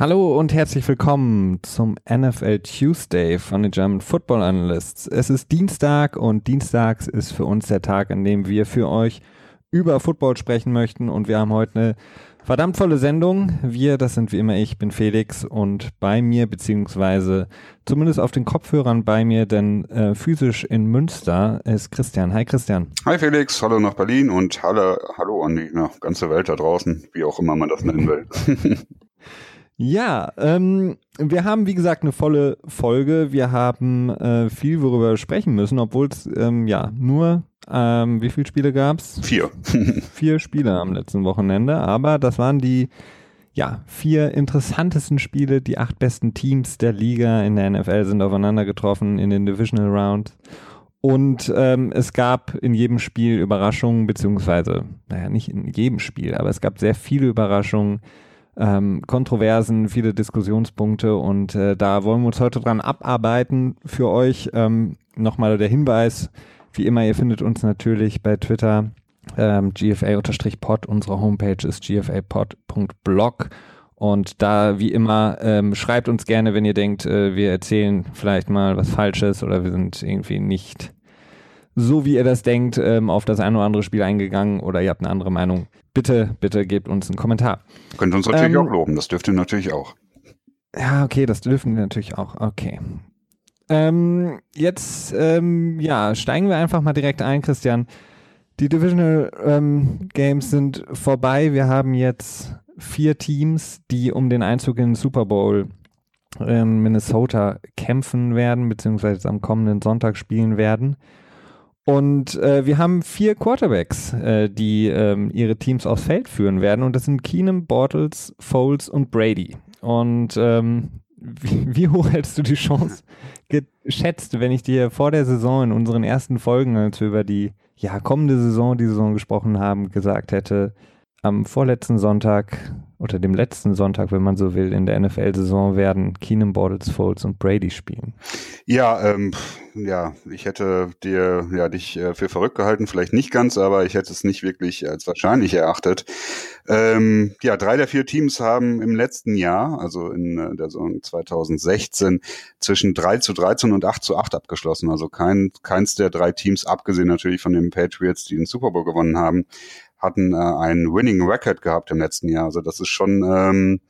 Hallo und herzlich willkommen zum NFL Tuesday von den German Football Analysts. Es ist Dienstag und Dienstags ist für uns der Tag, an dem wir für euch über Football sprechen möchten und wir haben heute eine verdammt volle Sendung. Wir, das sind wie immer ich, bin Felix und bei mir, beziehungsweise zumindest auf den Kopfhörern bei mir, denn äh, physisch in Münster ist Christian. Hi Christian. Hi Felix, hallo nach Berlin und hallo, hallo an die na, ganze Welt da draußen, wie auch immer man das nennen will. Ja, ähm, wir haben wie gesagt eine volle Folge. Wir haben äh, viel, worüber wir sprechen müssen, obwohl es ähm, ja nur, ähm, wie viele Spiele gab's? Vier. vier Spiele am letzten Wochenende, aber das waren die ja, vier interessantesten Spiele. Die acht besten Teams der Liga in der NFL sind aufeinander getroffen in den Divisional Round. Und ähm, es gab in jedem Spiel Überraschungen, beziehungsweise, naja, nicht in jedem Spiel, aber es gab sehr viele Überraschungen ähm, Kontroversen, viele Diskussionspunkte und äh, da wollen wir uns heute dran abarbeiten für euch. Ähm, Nochmal der Hinweis, wie immer, ihr findet uns natürlich bei Twitter ähm, gfa-pod, unsere Homepage ist gfapod.blog und da wie immer ähm, schreibt uns gerne, wenn ihr denkt, äh, wir erzählen vielleicht mal was Falsches oder wir sind irgendwie nicht so wie ihr das denkt, ähm, auf das ein oder andere Spiel eingegangen oder ihr habt eine andere Meinung, bitte, bitte gebt uns einen Kommentar. Könnt uns natürlich ähm, auch loben, das dürft ihr natürlich auch. Ja, okay, das dürfen wir natürlich auch. Okay. Ähm, jetzt, ähm, ja, steigen wir einfach mal direkt ein, Christian. Die Divisional ähm, Games sind vorbei. Wir haben jetzt vier Teams, die um den Einzug in den Super Bowl in Minnesota kämpfen werden, beziehungsweise am kommenden Sonntag spielen werden. Und äh, wir haben vier Quarterbacks, äh, die ähm, ihre Teams aufs Feld führen werden. Und das sind Keenum, Bortles, Foles und Brady. Und ähm, wie, wie, hoch hältst du die Chance geschätzt, wenn ich dir vor der Saison in unseren ersten Folgen, als wir über die ja, kommende Saison, die Saison gesprochen haben, gesagt hätte, am vorletzten Sonntag oder dem letzten Sonntag, wenn man so will, in der NFL-Saison werden Keenan Bortles, Foles und Brady spielen. Ja, ähm, ja, ich hätte dir ja dich äh, für verrückt gehalten, vielleicht nicht ganz, aber ich hätte es nicht wirklich als wahrscheinlich erachtet. Ähm, ja, drei der vier Teams haben im letzten Jahr, also in äh, der Saison 2016, zwischen 3 zu 13 und 8 zu 8 abgeschlossen. Also kein, keins der drei Teams, abgesehen natürlich von den Patriots, die den Super Bowl gewonnen haben, hatten äh, einen Winning Record gehabt im letzten Jahr. Also das ist schon ähm,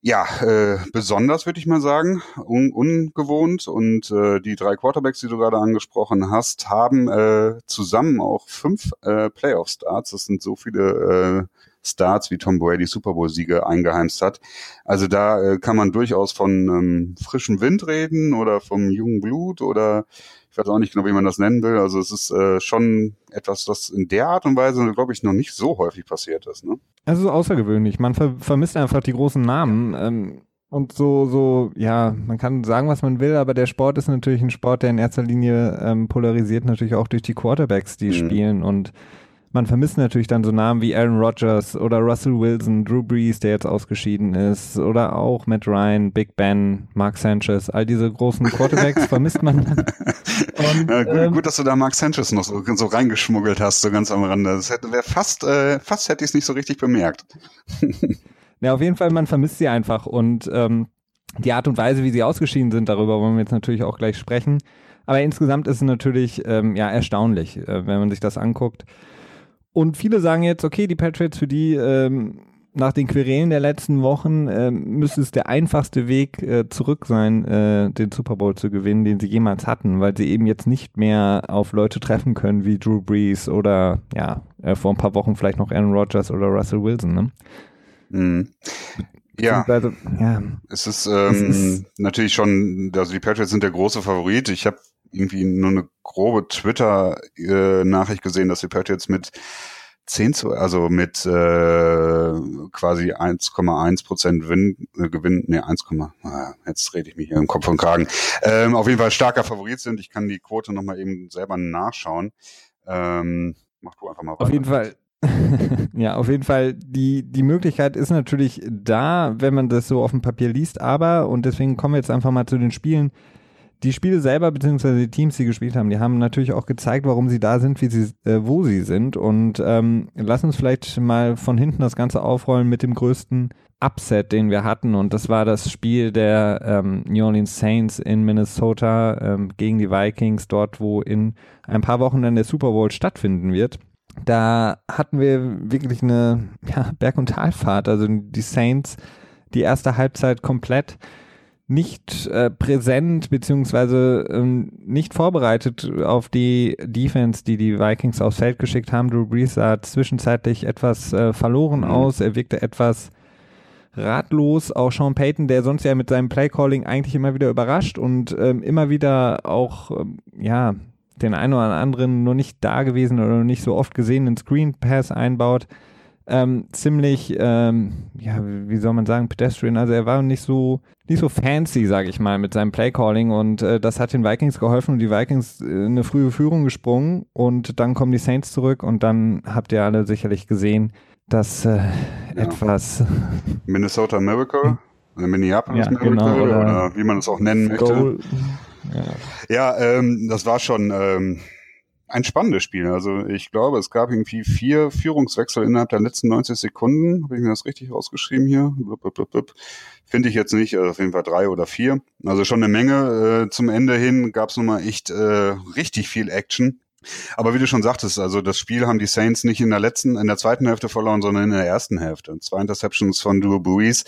ja äh, besonders, würde ich mal sagen, un ungewohnt. Und äh, die drei Quarterbacks, die du gerade angesprochen hast, haben äh, zusammen auch fünf äh, Playoff-Starts. Das sind so viele äh, Starts wie Tom Brady Super Bowl-Siege eingeheimst hat. Also da äh, kann man durchaus von ähm, frischem Wind reden oder vom jungen Blut oder ich weiß auch nicht genau, wie man das nennen will. Also es ist äh, schon etwas, das in der Art und Weise, glaube ich, noch nicht so häufig passiert ist. Ne? Es ist außergewöhnlich. Man ver vermisst einfach die großen Namen. Ähm, und so, so, ja, man kann sagen, was man will, aber der Sport ist natürlich ein Sport, der in erster Linie ähm, polarisiert, natürlich auch durch die Quarterbacks, die mhm. spielen. Und man vermisst natürlich dann so Namen wie Aaron Rodgers oder Russell Wilson, Drew Brees, der jetzt ausgeschieden ist, oder auch Matt Ryan, Big Ben, Mark Sanchez, all diese großen Quarterbacks vermisst man. Und, ja, gut, ähm, gut, dass du da Mark Sanchez noch so, so reingeschmuggelt hast, so ganz am Rande. Das hätte wäre fast, äh, fast hätte ich es nicht so richtig bemerkt. ja, auf jeden Fall, man vermisst sie einfach und ähm, die Art und Weise, wie sie ausgeschieden sind, darüber wollen wir jetzt natürlich auch gleich sprechen. Aber insgesamt ist es natürlich ähm, ja erstaunlich, äh, wenn man sich das anguckt. Und viele sagen jetzt, okay, die Patriots für die ähm, nach den Querelen der letzten Wochen äh, müsste es der einfachste Weg äh, zurück sein, äh, den Super Bowl zu gewinnen, den sie jemals hatten, weil sie eben jetzt nicht mehr auf Leute treffen können wie Drew Brees oder ja, äh, vor ein paar Wochen vielleicht noch Aaron Rodgers oder Russell Wilson. Ne? Mhm. Ja. ja. Es ist, ähm, es ist natürlich schon, also die Patriots sind der große Favorit. Ich habe irgendwie nur eine grobe Twitter-Nachricht gesehen, dass die Patriots mit 10 zu, also mit äh, quasi 1,1 Prozent Win, äh, Gewinn, ne 1, ah, jetzt rede ich mich hier im Kopf und Kragen. Ähm, auf jeden Fall starker Favorit sind. Ich kann die Quote nochmal eben selber nachschauen. Ähm, mach du einfach mal weiter. Auf jeden Fall. ja, auf jeden Fall. Die, die Möglichkeit ist natürlich da, wenn man das so auf dem Papier liest, aber, und deswegen kommen wir jetzt einfach mal zu den Spielen, die Spiele selber, beziehungsweise die Teams, die gespielt haben, die haben natürlich auch gezeigt, warum sie da sind, wie sie, äh, wo sie sind. Und ähm, lass uns vielleicht mal von hinten das Ganze aufrollen mit dem größten Upset, den wir hatten. Und das war das Spiel der ähm, New Orleans Saints in Minnesota ähm, gegen die Vikings, dort, wo in ein paar Wochen dann der Super Bowl stattfinden wird. Da hatten wir wirklich eine ja, Berg- und Talfahrt. Also die Saints, die erste Halbzeit komplett nicht äh, präsent beziehungsweise ähm, nicht vorbereitet auf die Defense, die die Vikings aufs Feld geschickt haben. Drew Brees sah zwischenzeitlich etwas äh, verloren mhm. aus. Er wirkte etwas ratlos. Auch Sean Payton, der sonst ja mit seinem Playcalling eigentlich immer wieder überrascht und ähm, immer wieder auch, ähm, ja, den einen oder anderen nur nicht da gewesen oder nicht so oft gesehenen Screen Pass einbaut. Ähm, ziemlich, ähm, ja, wie soll man sagen, pedestrian. Also er war nicht so, nicht so fancy, sage ich mal, mit seinem Playcalling und äh, das hat den Vikings geholfen und die Vikings äh, eine frühe Führung gesprungen und dann kommen die Saints zurück und dann habt ihr alle sicherlich gesehen, dass äh, ja. etwas Minnesota Miracle, hm. Minneapolis ja, Miracle genau, oder, oder, wie man es auch nennen möchte. Ja, ja ähm, das war schon ähm, ein spannendes Spiel. Also ich glaube, es gab irgendwie vier Führungswechsel innerhalb der letzten 90 Sekunden. Habe ich mir das richtig rausgeschrieben hier? Finde ich jetzt nicht, also auf jeden Fall drei oder vier. Also schon eine Menge. Äh, zum Ende hin gab es nochmal echt äh, richtig viel Action. Aber wie du schon sagtest, also das Spiel haben die Saints nicht in der letzten, in der zweiten Hälfte verloren, sondern in der ersten Hälfte. Zwei Interceptions von Drew Brees.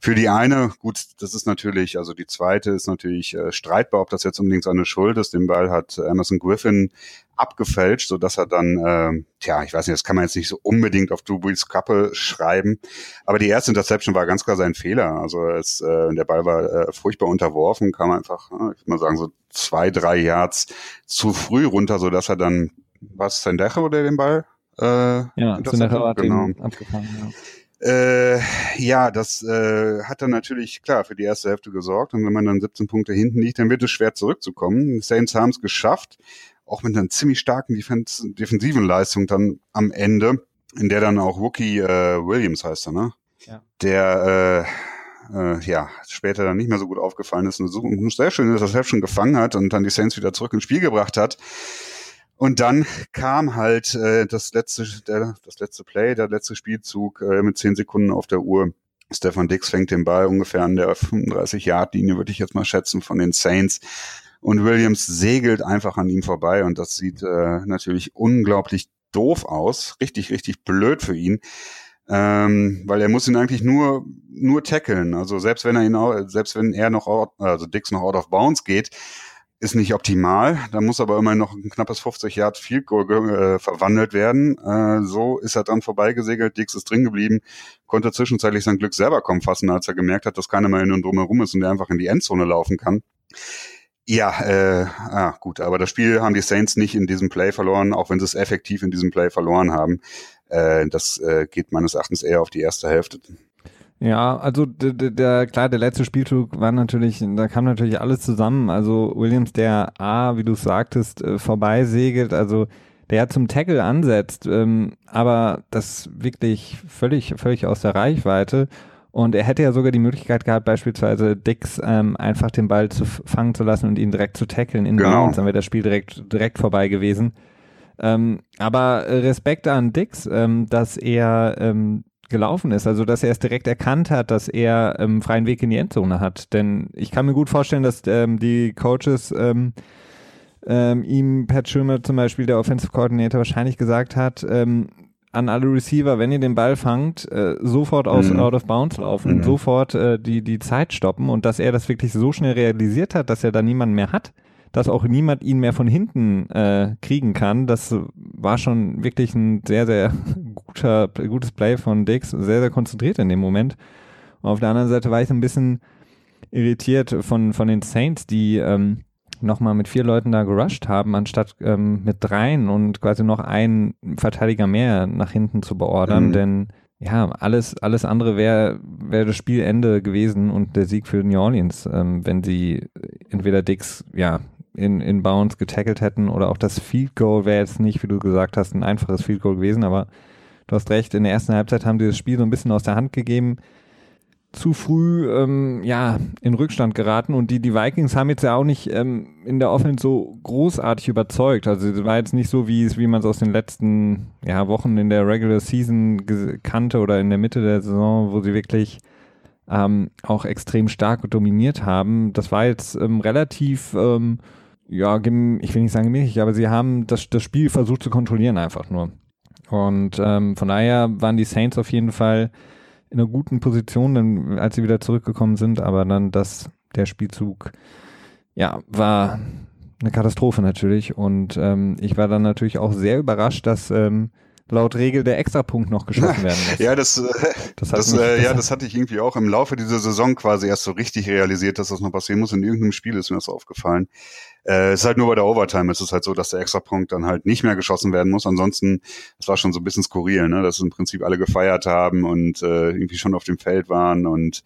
Für die eine, gut, das ist natürlich, also die zweite ist natürlich äh, streitbar, ob das jetzt unbedingt seine Schuld ist. Den Ball hat Emerson Griffin abgefälscht, so dass er dann, äh, tja, ich weiß nicht, das kann man jetzt nicht so unbedingt auf Brees Kappe schreiben, aber die erste Interception war ganz klar sein Fehler. Also es, äh, der Ball war äh, furchtbar unterworfen, kam einfach, äh, ich würde mal sagen, so zwei, drei Yards zu früh runter, so dass er dann, was Sendeche oder den Ball? Äh, ja, Sendeche hat genau. abgefangen, ja. Äh, ja, das äh, hat dann natürlich klar für die erste Hälfte gesorgt. Und wenn man dann 17 Punkte hinten liegt, dann wird es schwer zurückzukommen. Die Saints haben es geschafft, auch mit einer ziemlich starken Defens defensiven Leistung dann am Ende, in der dann auch Rookie äh, Williams heißt er, ne? Ja. Der äh, äh, ja später dann nicht mehr so gut aufgefallen ist und so ein sehr schön das Heft schon gefangen hat und dann die Saints wieder zurück ins Spiel gebracht hat. Und dann kam halt äh, das letzte, der, das letzte Play, der letzte Spielzug äh, mit zehn Sekunden auf der Uhr. Stefan Dix fängt den Ball ungefähr an der 35-Yard-Linie, würde ich jetzt mal schätzen, von den Saints und Williams segelt einfach an ihm vorbei und das sieht äh, natürlich unglaublich doof aus, richtig, richtig blöd für ihn, ähm, weil er muss ihn eigentlich nur nur tackeln. Also selbst wenn er ihn auch, selbst wenn er noch out, also Dix noch out of bounds geht, ist nicht optimal. Da muss aber immerhin noch ein knappes 50 Yard Field Goal äh, verwandelt werden. Äh, so ist er dann vorbeigesegelt. Dix ist drin geblieben, konnte zwischenzeitlich sein Glück selber kommen fassen, als er gemerkt hat, dass keiner mehr hin und drumherum ist und er einfach in die Endzone laufen kann. Ja, äh, ah, gut, aber das Spiel haben die Saints nicht in diesem Play verloren, auch wenn sie es effektiv in diesem Play verloren haben. Äh, das äh, geht meines Erachtens eher auf die erste Hälfte. Ja, also der, klar, der letzte Spielzug war natürlich, da kam natürlich alles zusammen. Also Williams, der A, wie du sagtest, äh, vorbeisegelt, also der zum Tackle ansetzt, ähm, aber das wirklich völlig, völlig aus der Reichweite. Und er hätte ja sogar die Möglichkeit gehabt, beispielsweise Dix ähm, einfach den Ball zu fangen zu lassen und ihn direkt zu tackeln in genau. Bounds. Dann wäre das Spiel direkt, direkt vorbei gewesen. Ähm, aber Respekt an Dix, ähm, dass er ähm, gelaufen ist, also dass er es direkt erkannt hat, dass er ähm, freien Weg in die Endzone hat. Denn ich kann mir gut vorstellen, dass ähm, die Coaches ihm Pat Schirmer zum Beispiel, der Offensive Coordinator, wahrscheinlich gesagt hat, ähm, an alle Receiver, wenn ihr den Ball fangt, äh, sofort aus mhm. out of bounds laufen, mhm. sofort äh, die, die Zeit stoppen und dass er das wirklich so schnell realisiert hat, dass er da niemanden mehr hat, dass auch niemand ihn mehr von hinten äh, kriegen kann. Das war schon wirklich ein sehr, sehr guter, gutes Play von Dix, sehr, sehr konzentriert in dem Moment. Und auf der anderen Seite war ich ein bisschen irritiert von, von den Saints, die ähm, nochmal mit vier Leuten da gerusht haben, anstatt ähm, mit dreien und quasi noch einen Verteidiger mehr nach hinten zu beordern, mhm. denn ja, alles, alles andere wäre wär das Spielende gewesen und der Sieg für New Orleans, ähm, wenn sie entweder Dix, ja, in, in Bounds getackelt hätten oder auch das Field Goal wäre jetzt nicht, wie du gesagt hast, ein einfaches Field Goal gewesen, aber du hast recht, in der ersten Halbzeit haben sie das Spiel so ein bisschen aus der Hand gegeben zu früh ähm, ja in Rückstand geraten und die die Vikings haben jetzt ja auch nicht ähm, in der Offense so großartig überzeugt. Also es war jetzt nicht so wie wie man es aus den letzten ja, Wochen in der Regular Season kannte oder in der Mitte der Saison, wo sie wirklich ähm, auch extrem stark dominiert haben. Das war jetzt ähm, relativ ähm, ja, ich will nicht sagen gemächlich, aber sie haben das, das Spiel versucht zu kontrollieren einfach nur. Und ähm, von daher waren die Saints auf jeden Fall in einer guten Position, dann, als sie wieder zurückgekommen sind, aber dann das, der Spielzug, ja, war eine Katastrophe natürlich. Und ähm, ich war dann natürlich auch sehr überrascht, dass ähm, laut Regel der Extrapunkt noch geschossen werden muss. ja, das, äh, das, das mich, äh, ja, das hatte ich irgendwie auch im Laufe dieser Saison quasi erst so richtig realisiert, dass das noch passieren muss. In irgendeinem Spiel ist mir das aufgefallen. Äh, es ist halt nur bei der Overtime. Es ist halt so, dass der Extrapunkt dann halt nicht mehr geschossen werden muss. Ansonsten, das war schon so ein bisschen skurril, ne? dass im Prinzip alle gefeiert haben und äh, irgendwie schon auf dem Feld waren und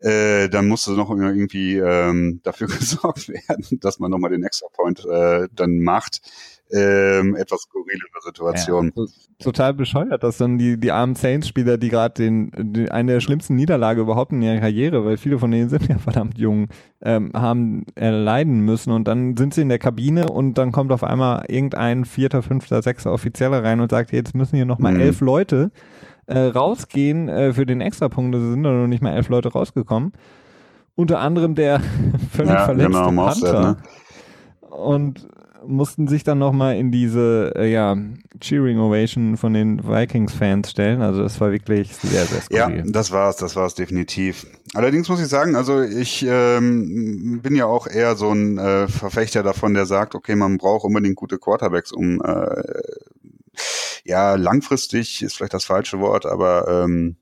äh, dann musste noch irgendwie ähm, dafür gesorgt werden, dass man nochmal den Extrapoint äh, dann macht ähm, etwas skurrile Situation. Ja, total bescheuert, dass dann die, die armen Saints-Spieler, die gerade den, den, eine der schlimmsten Niederlage überhaupt in ihrer Karriere, weil viele von denen sind ja verdammt jung, ähm, haben erleiden müssen und dann sind sie in der Kabine und dann kommt auf einmal irgendein vierter, fünfter, sechster Offizieller rein und sagt, jetzt müssen hier nochmal mhm. elf Leute äh, rausgehen äh, für den Extrapunkt. Es sind noch nicht mal elf Leute rausgekommen. Unter anderem der völlig ja, verletzte genau, Panther. Ne? Und mussten sich dann nochmal in diese äh, ja, Cheering Ovation von den Vikings-Fans stellen. Also das war wirklich sehr, sehr skurril. Ja, das war's, das war's definitiv. Allerdings muss ich sagen, also ich ähm, bin ja auch eher so ein äh, Verfechter davon, der sagt, okay, man braucht unbedingt gute Quarterbacks, um äh, ja, langfristig ist vielleicht das falsche Wort, aber ähm,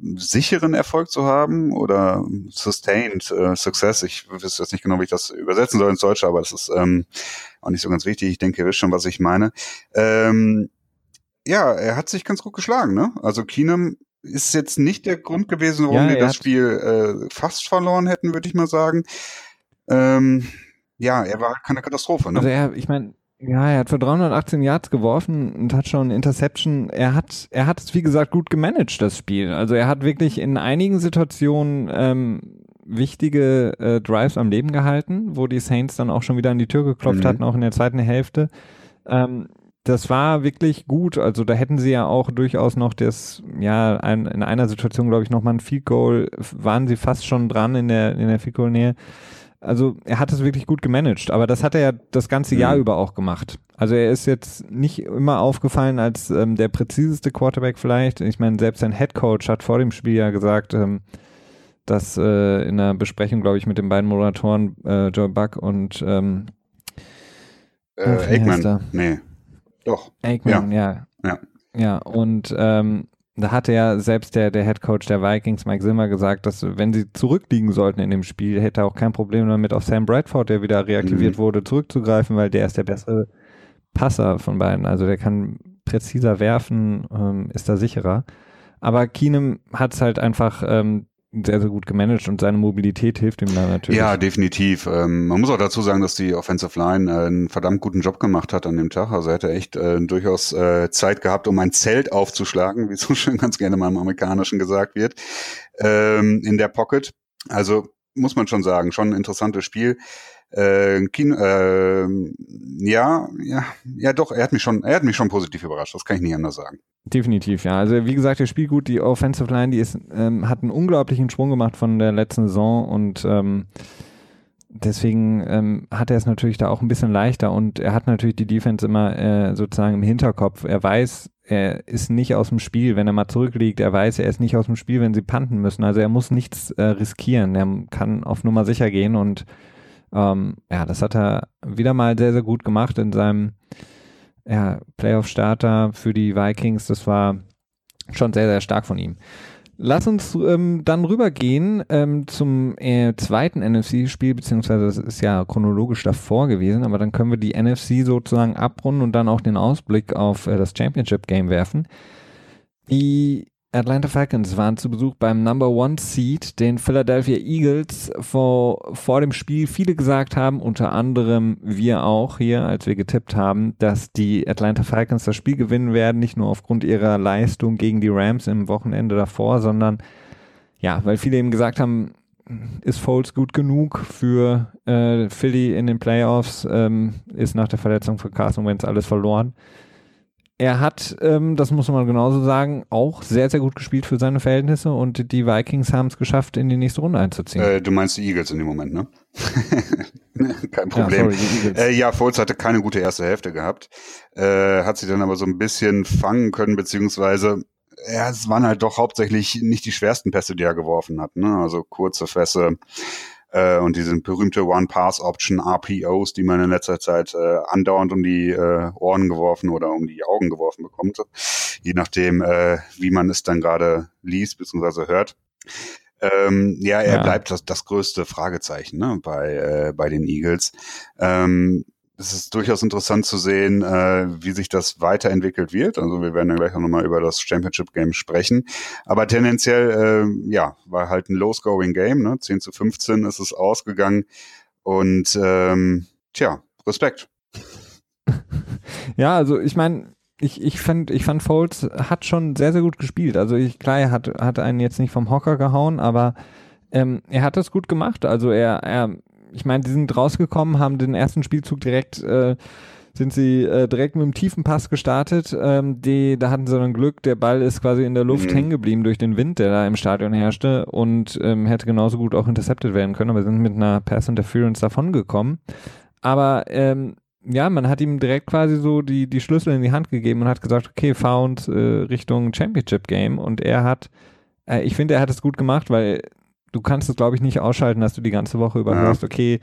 sicheren Erfolg zu haben oder sustained äh, Success. Ich weiß jetzt nicht genau, wie ich das übersetzen soll ins Deutsche, aber das ist ähm, auch nicht so ganz wichtig. Ich denke, ihr wisst schon, was ich meine. Ähm, ja, er hat sich ganz gut geschlagen. Ne? Also Keenum ist jetzt nicht der Grund gewesen, warum ja, wir das Spiel äh, fast verloren hätten, würde ich mal sagen. Ähm, ja, er war keine Katastrophe. Ne? Also er, ich meine, ja, er hat für 318 Yards geworfen, ein Touchdown, Interception. Er hat, er hat es wie gesagt gut gemanagt das Spiel. Also er hat wirklich in einigen Situationen ähm, wichtige äh, Drives am Leben gehalten, wo die Saints dann auch schon wieder an die Tür geklopft mhm. hatten, auch in der zweiten Hälfte. Ähm, das war wirklich gut. Also da hätten sie ja auch durchaus noch das, ja, ein, in einer Situation, glaube ich, nochmal ein Field Goal, waren sie fast schon dran in der, in der Field Goal Nähe. Also er hat es wirklich gut gemanagt, aber das hat er ja das ganze Jahr mhm. über auch gemacht. Also er ist jetzt nicht immer aufgefallen als ähm, der präziseste Quarterback vielleicht. Ich meine, selbst sein Head Coach hat vor dem Spiel ja gesagt, ähm, dass äh, in einer Besprechung, glaube ich, mit den beiden Moderatoren äh, Joe Buck und ähm, äh, Aikman. Nee, doch. Aikman, ja. Ja, ja. ja und ähm, da hatte ja selbst der, der Head Coach der Vikings, Mike Zimmer, gesagt, dass wenn sie zurückliegen sollten in dem Spiel, hätte er auch kein Problem damit, auf Sam Bradford, der wieder reaktiviert mhm. wurde, zurückzugreifen, weil der ist der bessere Passer von beiden. Also der kann präziser werfen, ähm, ist da sicherer. Aber Keenum hat es halt einfach ähm, sehr, sehr gut gemanagt und seine Mobilität hilft ihm da natürlich. Ja, definitiv. Ähm, man muss auch dazu sagen, dass die Offensive Line äh, einen verdammt guten Job gemacht hat an dem Tag. Also er hätte echt äh, durchaus äh, Zeit gehabt, um ein Zelt aufzuschlagen, wie so schön ganz gerne mal im Amerikanischen gesagt wird, ähm, in der Pocket. Also muss man schon sagen, schon ein interessantes Spiel. Äh, Kino, äh, ja, ja, ja, doch, er hat mich schon, er hat mich schon positiv überrascht, das kann ich nicht anders sagen. Definitiv, ja. Also wie gesagt, der spielt gut, die Offensive Line, die ist, ähm, hat einen unglaublichen Sprung gemacht von der letzten Saison und ähm, deswegen ähm, hat er es natürlich da auch ein bisschen leichter und er hat natürlich die Defense immer äh, sozusagen im Hinterkopf. Er weiß, er ist nicht aus dem Spiel, wenn er mal zurückliegt. Er weiß, er ist nicht aus dem Spiel, wenn sie panten müssen. Also er muss nichts äh, riskieren. Er kann auf Nummer sicher gehen und ähm, ja, das hat er wieder mal sehr, sehr gut gemacht in seinem ja, Playoff-Starter für die Vikings. Das war schon sehr, sehr stark von ihm. Lass uns ähm, dann rübergehen ähm, zum äh, zweiten NFC-Spiel, beziehungsweise das ist ja chronologisch davor gewesen, aber dann können wir die NFC sozusagen abrunden und dann auch den Ausblick auf äh, das Championship-Game werfen. Die Atlanta Falcons waren zu Besuch beim Number One Seed, den Philadelphia Eagles, vor, vor dem Spiel viele gesagt haben, unter anderem wir auch hier, als wir getippt haben, dass die Atlanta Falcons das Spiel gewinnen werden, nicht nur aufgrund ihrer Leistung gegen die Rams im Wochenende davor, sondern ja, weil viele eben gesagt haben, ist Foles gut genug für äh, Philly in den Playoffs, ähm, ist nach der Verletzung für Carson Wentz alles verloren. Er hat, ähm, das muss man genauso sagen, auch sehr, sehr gut gespielt für seine Verhältnisse und die Vikings haben es geschafft, in die nächste Runde einzuziehen. Äh, du meinst die Eagles in dem Moment, ne? Kein Problem. Ja, sorry, äh, ja, Foles hatte keine gute erste Hälfte gehabt, äh, hat sie dann aber so ein bisschen fangen können, beziehungsweise ja, es waren halt doch hauptsächlich nicht die schwersten Pässe, die er geworfen hat. Ne? Also kurze Fässe äh, und diese berühmte One-Pass-Option, RPOs, die man in letzter Zeit äh, andauernd um die äh, Ohren geworfen oder um die Augen geworfen bekommt, je nachdem, äh, wie man es dann gerade liest bzw. hört. Ähm, ja, er ja. bleibt das, das größte Fragezeichen ne, bei, äh, bei den Eagles. Ähm, es ist durchaus interessant zu sehen, äh, wie sich das weiterentwickelt wird. Also wir werden dann gleich auch nochmal über das Championship Game sprechen. Aber tendenziell, äh, ja, war halt ein Low-Scoring Game. Ne? 10 zu 15 ist es ausgegangen. Und ähm, tja, Respekt. Ja, also ich meine, ich, ich fand, ich fand Foles hat schon sehr, sehr gut gespielt. Also ich, klar, er hat, hat einen jetzt nicht vom Hocker gehauen, aber ähm, er hat das gut gemacht. Also er, er ich meine, die sind rausgekommen, haben den ersten Spielzug direkt, äh, sind sie äh, direkt mit einem tiefen Pass gestartet. Ähm, die, da hatten sie dann Glück, der Ball ist quasi in der Luft mhm. hängen geblieben durch den Wind, der da im Stadion herrschte und ähm, hätte genauso gut auch intercepted werden können, aber sind mit einer Pass Interference davongekommen. Aber ähm, ja, man hat ihm direkt quasi so die, die Schlüssel in die Hand gegeben und hat gesagt, okay, found äh, Richtung Championship Game und er hat, äh, ich finde, er hat es gut gemacht, weil du kannst es, glaube ich, nicht ausschalten, dass du die ganze Woche über ja. hörst, okay,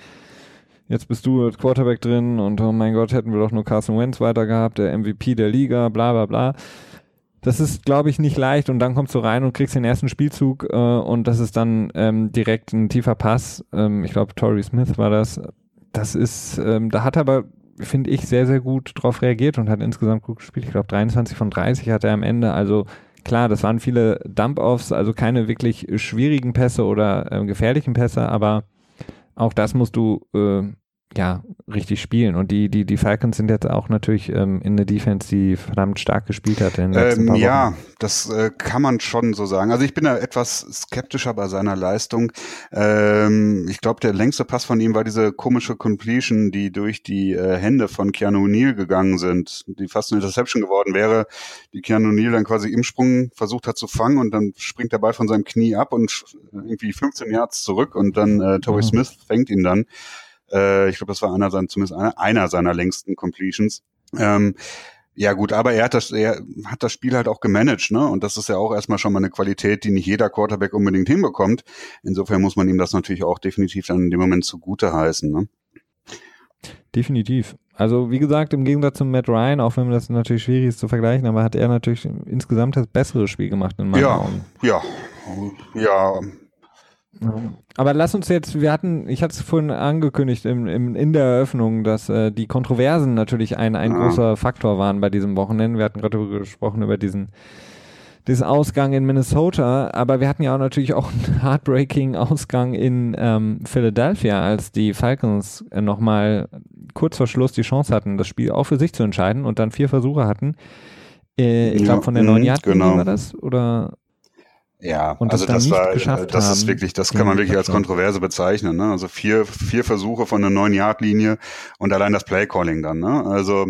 jetzt bist du als Quarterback drin und oh mein Gott, hätten wir doch nur Carson Wentz weiter gehabt, der MVP der Liga, bla bla bla. Das ist, glaube ich, nicht leicht und dann kommst du rein und kriegst den ersten Spielzug äh, und das ist dann ähm, direkt ein tiefer Pass. Ähm, ich glaube, Torrey Smith war das. Das ist, ähm, da hat er aber, finde ich, sehr, sehr gut drauf reagiert und hat insgesamt gut gespielt. Ich glaube, 23 von 30 hat er am Ende. Also Klar, das waren viele Dump-Offs, also keine wirklich schwierigen Pässe oder äh, gefährlichen Pässe, aber auch das musst du äh, ja, richtig spielen. Und die, die, die Falcons sind jetzt auch natürlich ähm, in der Defense, die verdammt stark gespielt hat in den letzten ähm, paar Wochen. Ja, das äh, kann man schon so sagen. Also ich bin da etwas skeptischer bei seiner Leistung. Ähm, ich glaube, der längste Pass von ihm war diese komische Completion, die durch die äh, Hände von Keanu Neal gegangen sind, die fast eine Interception geworden wäre, die Keanu Neal dann quasi im Sprung versucht hat zu fangen und dann springt der Ball von seinem Knie ab und irgendwie 15 Yards zurück und dann äh, Torrey mhm. Smith fängt ihn dann. Äh, ich glaube, das war einer seiner, zumindest einer, einer seiner längsten Completions. Ähm, ja gut, aber er hat das, er hat das Spiel halt auch gemanagt, ne? Und das ist ja auch erstmal schon mal eine Qualität, die nicht jeder Quarterback unbedingt hinbekommt. Insofern muss man ihm das natürlich auch definitiv dann in dem Moment zugute heißen, ne? Definitiv. Also wie gesagt, im Gegensatz zu Matt Ryan, auch wenn das natürlich schwierig ist zu vergleichen, aber hat er natürlich insgesamt das bessere Spiel gemacht in meinen ja, Augen. Ja, ja, aber lass uns jetzt, wir hatten, ich hatte es vorhin angekündigt im, im, in der Eröffnung, dass äh, die Kontroversen natürlich ein, ein großer Faktor waren bei diesem Wochenende. Wir hatten gerade gesprochen über diesen, diesen Ausgang in Minnesota, aber wir hatten ja auch natürlich auch einen heartbreaking Ausgang in ähm, Philadelphia, als die Falcons äh, nochmal kurz vor Schluss die Chance hatten, das Spiel auch für sich zu entscheiden und dann vier Versuche hatten. Äh, ich glaube, von der neuen Yard genau. war das, oder ja, und also das, das war, das ist wirklich, das kann man wirklich als Kontroverse bezeichnen. Ne? Also vier, vier Versuche von der neun Yard Linie und allein das Play Calling dann. Ne? Also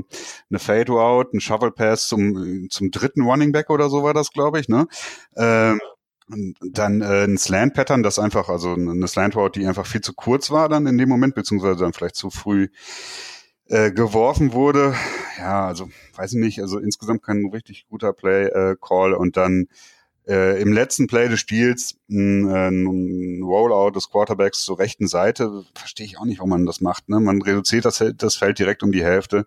eine Fade Out, ein Shovel Pass zum zum dritten Running Back oder so war das, glaube ich. Ne? Ähm, dann äh, ein Slant Pattern, das einfach, also eine Slant Route, die einfach viel zu kurz war dann in dem Moment, beziehungsweise dann vielleicht zu früh äh, geworfen wurde. Ja, also weiß ich nicht, also insgesamt kein richtig guter Play äh, Call und dann äh, im letzten Play des Spiels ein, äh, ein Rollout des Quarterbacks zur rechten Seite. Verstehe ich auch nicht, warum man das macht. Ne? Man reduziert das, das Feld direkt um die Hälfte.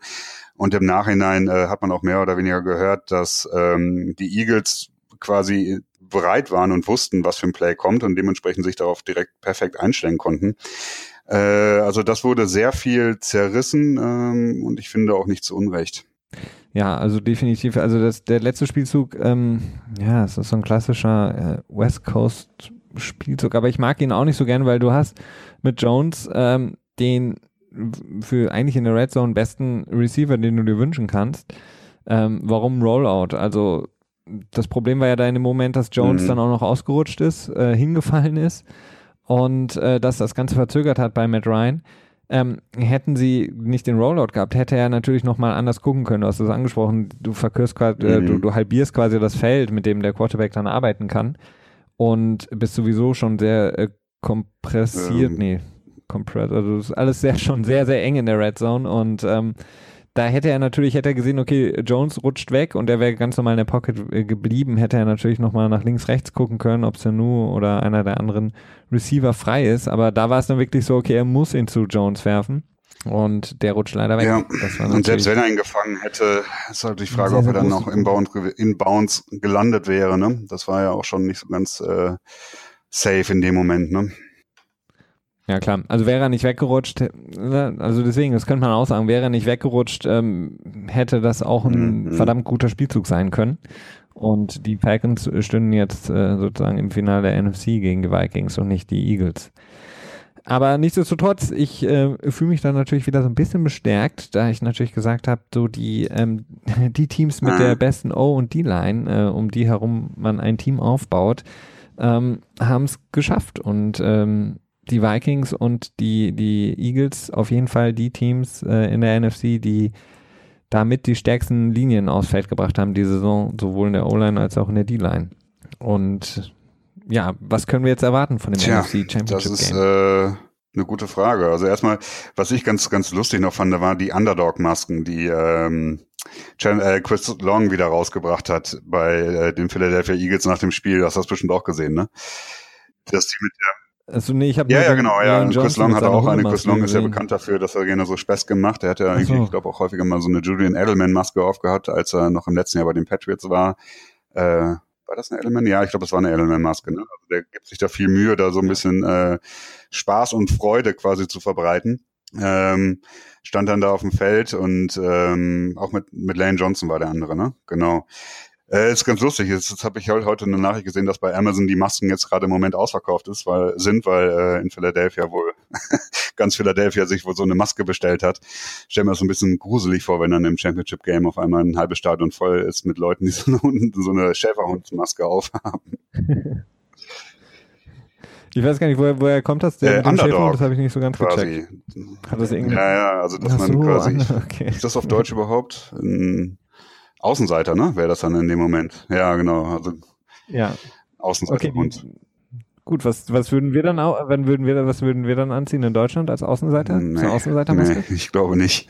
Und im Nachhinein äh, hat man auch mehr oder weniger gehört, dass ähm, die Eagles quasi bereit waren und wussten, was für ein Play kommt und dementsprechend sich darauf direkt perfekt einstellen konnten. Äh, also das wurde sehr viel zerrissen ähm, und ich finde auch nicht zu Unrecht. Ja, also definitiv. Also das, der letzte Spielzug, ähm, ja, es ist so ein klassischer äh, West Coast Spielzug, aber ich mag ihn auch nicht so gern, weil du hast mit Jones ähm, den für eigentlich in der Red Zone besten Receiver, den du dir wünschen kannst. Ähm, warum Rollout? Also das Problem war ja da in dem Moment, dass Jones mhm. dann auch noch ausgerutscht ist, äh, hingefallen ist und äh, dass das Ganze verzögert hat bei Matt Ryan. Ähm, hätten sie nicht den Rollout gehabt, hätte er natürlich nochmal anders gucken können. Du hast es angesprochen, du verkürst quasi, äh, du, mhm. du halbierst quasi das Feld, mit dem der Quarterback dann arbeiten kann und bist sowieso schon sehr äh, kompressiert, ähm. nee, compressed, also das ist alles sehr schon sehr, sehr eng in der Red Zone und ähm, da hätte er natürlich, hätte er gesehen, okay, Jones rutscht weg und er wäre ganz normal in der Pocket äh, geblieben, hätte er natürlich nochmal nach links, rechts gucken können, ob Sanu oder einer der anderen Receiver frei ist. Aber da war es dann wirklich so, okay, er muss ihn zu Jones werfen. Und der rutscht leider weg. Ja, und selbst wenn er ihn gefangen hätte, ist halt die Frage, sehr, ob er dann noch in Bounce, in Bounce gelandet wäre. Ne? Das war ja auch schon nicht so ganz äh, safe in dem Moment. Ne? Ja, klar. Also wäre er nicht weggerutscht, ne, also deswegen, das könnte man auch sagen, wäre er nicht weggerutscht, ähm, hätte das auch ein mhm. verdammt guter Spielzug sein können. Und die Falcons stünden jetzt äh, sozusagen im Finale der NFC gegen die Vikings und nicht die Eagles. Aber nichtsdestotrotz, ich äh, fühle mich da natürlich wieder so ein bisschen bestärkt, da ich natürlich gesagt habe, so die, ähm, die Teams mit der besten O- und D-Line, äh, um die herum man ein Team aufbaut, ähm, haben es geschafft. Und ähm, die Vikings und die, die Eagles auf jeden Fall die Teams äh, in der NFC, die damit die stärksten Linien aufs Feld gebracht haben, die Saison, sowohl in der O-Line als auch in der D-Line. Und ja, was können wir jetzt erwarten von dem Tja, NFC Championship das ist, Game? Äh, eine gute Frage. Also erstmal, was ich ganz, ganz lustig noch fand, da waren die Underdog-Masken, die ähm, äh, Chris Long wieder rausgebracht hat bei äh, den Philadelphia Eagles nach dem Spiel. Das hast du bestimmt auch gesehen, ne? Dass die mit der also nee, ich habe ja, ja, genau, ja. Chris Long hat auch eine. Chris Long ist ja bekannt dafür, dass er gerne so Späß gemacht. Er hat ja, so. ich glaube, auch häufiger mal so eine Julian Edelman-Maske aufgehabt, als er noch im letzten Jahr bei den Patriots war. Äh, war das eine Edelman? Ja, ich glaube, es war eine Edelman-Maske. Ne? Also der gibt sich da viel Mühe, da so ein bisschen äh, Spaß und Freude quasi zu verbreiten. Ähm, stand dann da auf dem Feld und ähm, auch mit, mit Lane Johnson war der andere, ne? Genau. Äh, ist ganz lustig. Jetzt, jetzt habe ich halt heute eine Nachricht gesehen, dass bei Amazon die Masken jetzt gerade im Moment ausverkauft ist, weil, sind, weil äh, in Philadelphia wohl ganz Philadelphia sich wohl so eine Maske bestellt hat. Stell mir das so ein bisschen gruselig vor, wenn dann im Championship Game auf einmal ein halbes Stadion voll ist mit Leuten, die so eine, so eine Schäferhundmaske aufhaben. Ich weiß gar nicht, woher, woher kommt das? Der äh, Underdog, das habe ich nicht so ganz quasi. gecheckt. Hat das irgendwie? Ja, ja, also dass Ach man so, quasi. Okay. Ist das auf Deutsch überhaupt? Ein, Außenseiter, ne? Wäre das dann in dem Moment. Ja, genau. Also ja. Außenseiter okay, und Gut, was, was würden wir dann auch, wenn würden wir, was würden wir dann anziehen in Deutschland als Außenseiter? Nee, nee ich glaube nicht.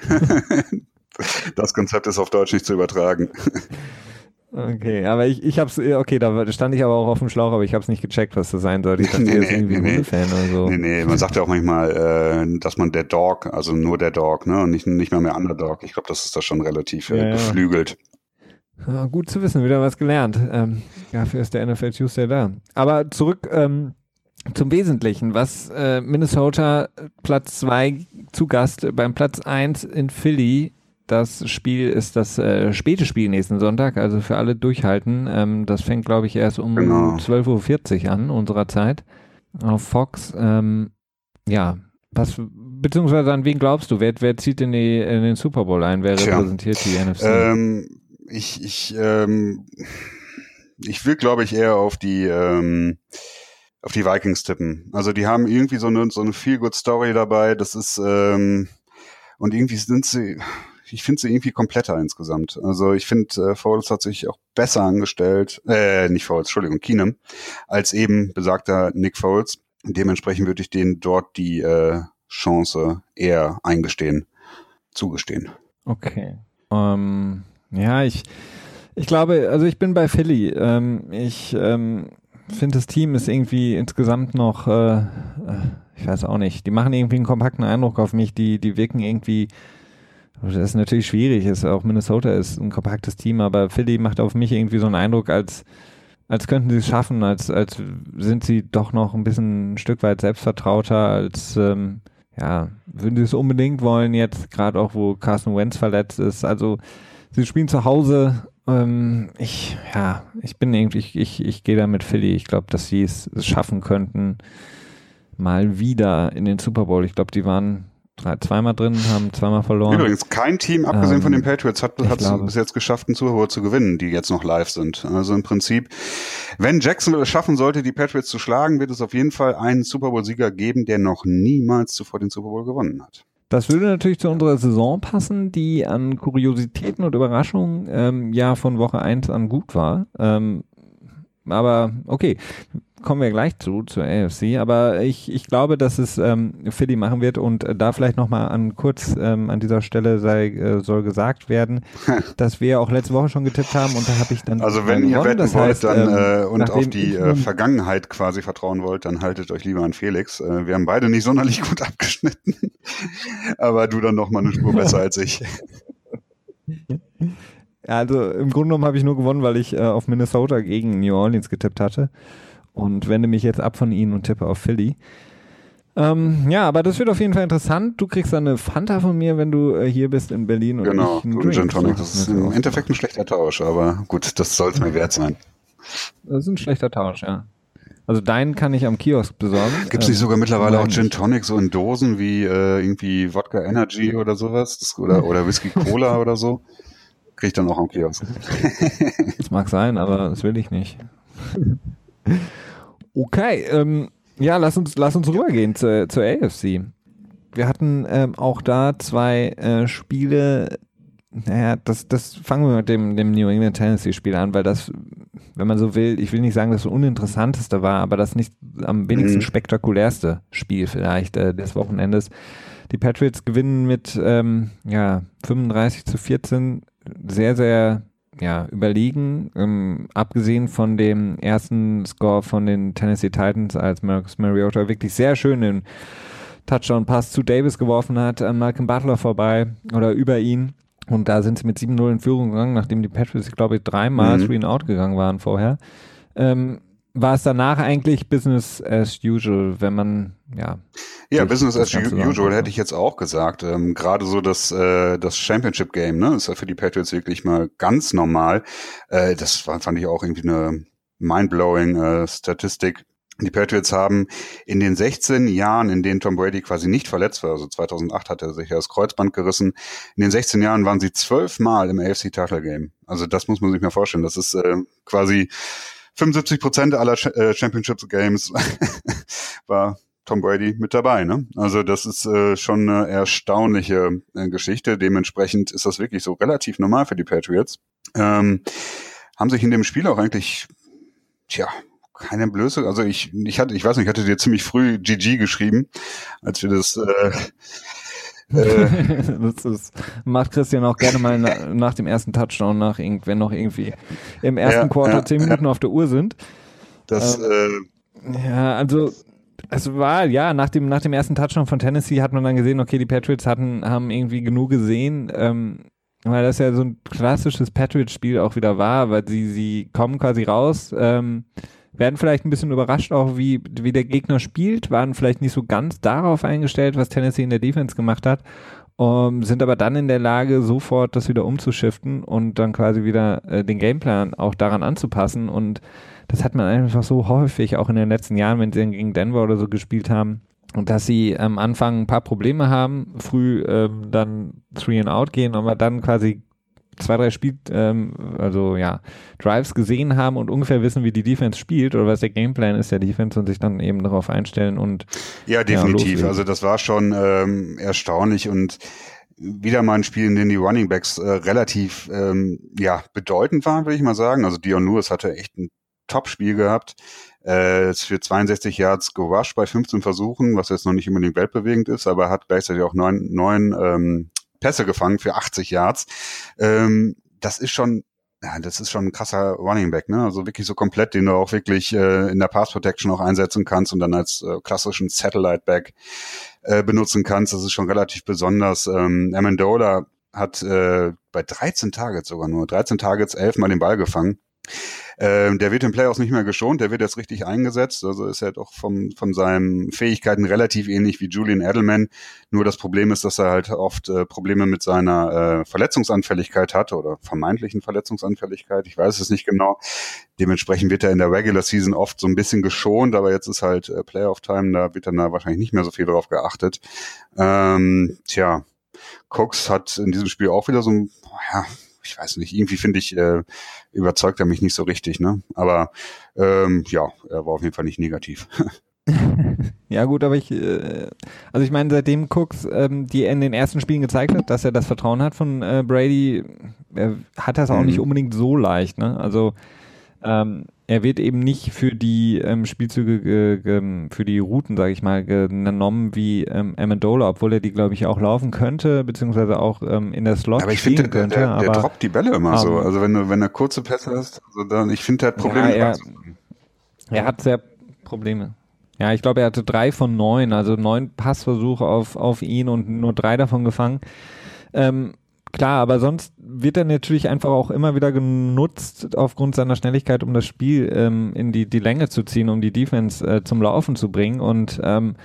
das Konzept ist auf Deutsch nicht zu übertragen. Okay, aber ich, ich hab's, okay, da stand ich aber auch auf dem Schlauch, aber ich hab's nicht gecheckt, was das sein sollte. Ich dachte, nee, nee, irgendwie nee, Hundefan oder so. Nee, nee, man sagt ja auch manchmal, äh, dass man der Dog, also nur der Dog, ne, und nicht, nicht mehr mehr Underdog. Ich glaube, das ist da schon relativ äh, ja, geflügelt. Ja, gut zu wissen, wieder was gelernt. Ähm, dafür ist der NFL Tuesday da. Aber zurück ähm, zum Wesentlichen, was äh, Minnesota Platz 2 zu Gast beim Platz 1 in Philly das Spiel ist das äh, späte Spiel nächsten Sonntag, also für alle durchhalten. Ähm, das fängt, glaube ich, erst um genau. 12.40 Uhr an, unserer Zeit, auf Fox. Ähm, ja, was, beziehungsweise an wen glaubst du? Wer, wer zieht in, die, in den Super Bowl ein? Wer Tja. repräsentiert die NFC? Ähm, ich, ich, ähm, ich will, glaube ich, eher auf die, ähm, auf die Vikings tippen. Also die haben irgendwie so eine, so eine Feel-Good-Story dabei. Das ist, ähm, und irgendwie sind sie, ich finde sie irgendwie kompletter insgesamt. Also ich finde, äh, Foles hat sich auch besser angestellt, äh, nicht Foles, Entschuldigung, Keenum, als eben besagter Nick Foles. Dementsprechend würde ich denen dort die äh, Chance eher eingestehen, zugestehen. Okay. Ähm, ja, ich, ich glaube, also ich bin bei Philly. Ähm, ich ähm, finde, das Team ist irgendwie insgesamt noch, äh, äh, ich weiß auch nicht, die machen irgendwie einen kompakten Eindruck auf mich, die, die wirken irgendwie das ist natürlich schwierig. Ist auch Minnesota ist ein kompaktes Team, aber Philly macht auf mich irgendwie so einen Eindruck, als, als könnten sie es schaffen, als, als sind sie doch noch ein bisschen ein Stück weit selbstvertrauter, als ähm, ja, würden sie es unbedingt wollen, jetzt gerade auch, wo Carson Wentz verletzt ist. Also sie spielen zu Hause. Ähm, ich, ja, ich bin irgendwie, ich, ich, ich gehe da mit Philly. Ich glaube, dass sie es schaffen könnten, mal wieder in den Super Bowl. Ich glaube, die waren drei, zweimal drin, haben zweimal verloren. Übrigens, kein Team, abgesehen ähm, von den Patriots, hat es bis jetzt geschafft, einen Super Bowl zu gewinnen, die jetzt noch live sind. Also im Prinzip, wenn Jacksonville es schaffen sollte, die Patriots zu schlagen, wird es auf jeden Fall einen Super Bowl-Sieger geben, der noch niemals zuvor den Super Bowl gewonnen hat. Das würde natürlich zu unserer Saison passen, die an Kuriositäten und Überraschungen ähm, ja von Woche 1 an gut war. Ähm, aber okay, kommen wir gleich zu, zur AFC, aber ich, ich glaube, dass es ähm, Philly machen wird und äh, da vielleicht nochmal an kurz ähm, an dieser Stelle sei, äh, soll gesagt werden, dass wir auch letzte Woche schon getippt haben und da habe ich dann. Also wenn ihr wetten das wollt heißt, dann, ähm, äh, und auf die äh, Vergangenheit quasi vertrauen wollt, dann haltet euch lieber an Felix. Äh, wir haben beide nicht sonderlich gut abgeschnitten, aber du dann nochmal eine Spur besser als ich. Also im Grunde genommen habe ich nur gewonnen, weil ich äh, auf Minnesota gegen New Orleans getippt hatte und wende mich jetzt ab von ihnen und tippe auf Philly. Ähm, ja, aber das wird auf jeden Fall interessant. Du kriegst dann eine Fanta von mir, wenn du äh, hier bist in Berlin. Und genau, ich einen du Gin Tonic. Das ist im Endeffekt ein schlechter Tausch, aber gut, das soll es mir wert sein. Das ist ein schlechter Tausch, ja. Also deinen kann ich am Kiosk besorgen. Gibt es nicht ähm, sogar mittlerweile auch Gin Tonic so in Dosen wie äh, irgendwie Wodka Energy oder sowas? Das, oder, oder Whisky Cola oder so? Krieg ich dann auch am Kiosk. das mag sein, aber das will ich nicht. Okay, ähm, ja, lass uns, lass uns rübergehen zur, zur AFC. Wir hatten ähm, auch da zwei äh, Spiele. Naja, das, das fangen wir mit dem, dem New England Tennessee Spiel an, weil das, wenn man so will, ich will nicht sagen, das uninteressanteste war, aber das nicht am wenigsten mhm. spektakulärste Spiel vielleicht äh, des Wochenendes. Die Patriots gewinnen mit ähm, ja, 35 zu 14 sehr, sehr ja, überlegen, ähm, abgesehen von dem ersten Score von den Tennessee Titans, als Marcus Mariota wirklich sehr schön den Touchdown-Pass zu Davis geworfen hat, an Malcolm Butler vorbei oder über ihn. Und da sind sie mit 7-0 in Führung gegangen, nachdem die Patriots, glaube ich, dreimal mhm. three and out gegangen waren vorher. Ähm, war es danach eigentlich Business as usual, wenn man, ja. Ja, Business as usual hätte ich jetzt auch gesagt. Ähm, Gerade so das, äh, das Championship Game, ne, ist ja für die Patriots wirklich mal ganz normal. Äh, das war, fand ich auch irgendwie eine mindblowing äh, Statistik. Die Patriots haben in den 16 Jahren, in denen Tom Brady quasi nicht verletzt war, also 2008 hat er sich ja das Kreuzband gerissen, in den 16 Jahren waren sie zwölfmal im AFC Title Game. Also das muss man sich mal vorstellen. Das ist äh, quasi 75 Prozent aller äh, Championship Games war Tom Brady mit dabei. Ne? Also das ist äh, schon eine erstaunliche äh, Geschichte. Dementsprechend ist das wirklich so relativ normal für die Patriots. Ähm, haben sich in dem Spiel auch eigentlich, tja, keine Blöße. Also ich, ich hatte, ich weiß nicht, ich hatte dir ziemlich früh GG geschrieben, als wir das äh, das ist, macht Christian auch gerne mal na, nach dem ersten Touchdown nach, wenn noch irgendwie im ersten ja, Quarter ja, zehn Minuten ja. auf der Uhr sind. Das, ähm, äh, ja, also es war, ja, nach dem, nach dem ersten Touchdown von Tennessee hat man dann gesehen, okay, die Patriots hatten, haben irgendwie genug gesehen, ähm, weil das ja so ein klassisches Patriots-Spiel auch wieder war, weil sie, sie kommen quasi raus, ähm, werden vielleicht ein bisschen überrascht auch, wie, wie der Gegner spielt, waren vielleicht nicht so ganz darauf eingestellt, was Tennessee in der Defense gemacht hat, um, sind aber dann in der Lage, sofort das wieder umzuschiften und dann quasi wieder äh, den Gameplan auch daran anzupassen. Und das hat man einfach so häufig, auch in den letzten Jahren, wenn sie gegen Denver oder so gespielt haben, dass sie am Anfang ein paar Probleme haben, früh ähm, dann three and out gehen, aber dann quasi zwei, drei Spiel, ähm, also ja, Drives gesehen haben und ungefähr wissen, wie die Defense spielt oder was der Gameplan ist der Defense und sich dann eben darauf einstellen und ja, definitiv. Ja, also das war schon ähm, erstaunlich und wieder mal ein Spiel, in dem die Running Backs äh, relativ ähm, ja bedeutend waren, würde ich mal sagen. Also Dion Lewis hatte echt ein Top-Spiel gehabt. Äh, für 62 Yards gerusht bei 15 Versuchen, was jetzt noch nicht unbedingt weltbewegend ist, aber hat gleichzeitig auch neun, neun ähm, Pässe gefangen für 80 Yards. Ähm, das ist schon ja, das ist schon ein krasser Running Back, ne? Also wirklich so komplett, den du auch wirklich äh, in der Pass Protection auch einsetzen kannst und dann als äh, klassischen Satellite Back äh, benutzen kannst. Das ist schon relativ besonders. Ähm, Amendola hat äh, bei 13 Targets sogar nur, 13 Targets, 11 Mal den Ball gefangen. Ähm, der wird im Playoffs nicht mehr geschont, der wird jetzt richtig eingesetzt. Also ist er doch vom, von seinen Fähigkeiten relativ ähnlich wie Julian Edelman. Nur das Problem ist, dass er halt oft äh, Probleme mit seiner äh, Verletzungsanfälligkeit hat oder vermeintlichen Verletzungsanfälligkeit. Ich weiß es nicht genau. Dementsprechend wird er in der Regular Season oft so ein bisschen geschont, aber jetzt ist halt äh, Playoff-Time, da wird dann da wahrscheinlich nicht mehr so viel drauf geachtet. Ähm, tja, Cox hat in diesem Spiel auch wieder so ein, ja, ich weiß nicht, irgendwie finde ich, äh, überzeugt er mich nicht so richtig, ne? Aber ähm, ja, er war auf jeden Fall nicht negativ. ja gut, aber ich, äh, also ich meine, seitdem Cooks ähm, die in den ersten Spielen gezeigt hat, dass er das Vertrauen hat von äh, Brady, er hat das auch mhm. nicht unbedingt so leicht, ne? Also ähm, er wird eben nicht für die ähm, Spielzüge, für die Routen, sage ich mal, genommen wie ähm, Amendola, obwohl er die, glaube ich, auch laufen könnte, beziehungsweise auch ähm, in der Slot aber ich finde, der, könnte. Der, der droppt die Bälle immer um, so. Ähm, also wenn du, wenn er kurze Pässe hast, also dann, ich finde, der hat Probleme. Ja, er, er hat sehr Probleme. Ja, ich glaube, er hatte drei von neun, also neun Passversuche auf, auf ihn und nur drei davon gefangen. Ähm, Klar, aber sonst wird er natürlich einfach auch immer wieder genutzt aufgrund seiner Schnelligkeit, um das Spiel ähm, in die, die Länge zu ziehen, um die Defense äh, zum Laufen zu bringen. Und ähm,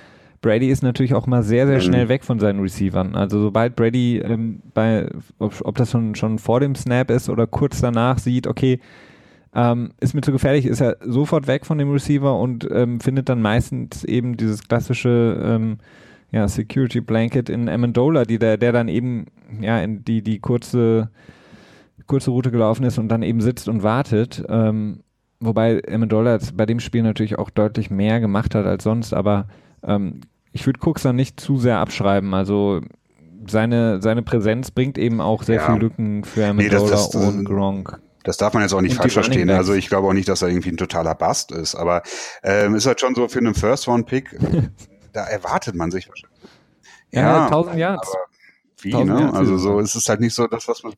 Brady ist natürlich auch mal sehr, sehr schnell mhm. weg von seinen Receivern. Also sobald Brady ähm, bei, ob, ob das schon, schon vor dem Snap ist oder kurz danach sieht, okay, ähm, ist mir zu gefährlich, ist er sofort weg von dem Receiver und ähm, findet dann meistens eben dieses klassische ähm, ja, Security Blanket in Amendola, die der, der dann eben ja in die die kurze kurze Route gelaufen ist und dann eben sitzt und wartet. Ähm, wobei Amendola bei dem Spiel natürlich auch deutlich mehr gemacht hat als sonst, aber ähm, ich würde Cooks dann nicht zu sehr abschreiben. Also seine, seine Präsenz bringt eben auch sehr ja. viele Lücken für Amendola nee, das, das, und Gronk. Das darf man jetzt auch nicht falsch verstehen. Also ich glaube auch nicht, dass er irgendwie ein totaler Bast ist, aber ähm, ist halt schon so für einen First-Round-Pick da erwartet man sich wahrscheinlich. Ja, ja 1000 Yards. Wie, ne? Also so ist es halt nicht so das, was man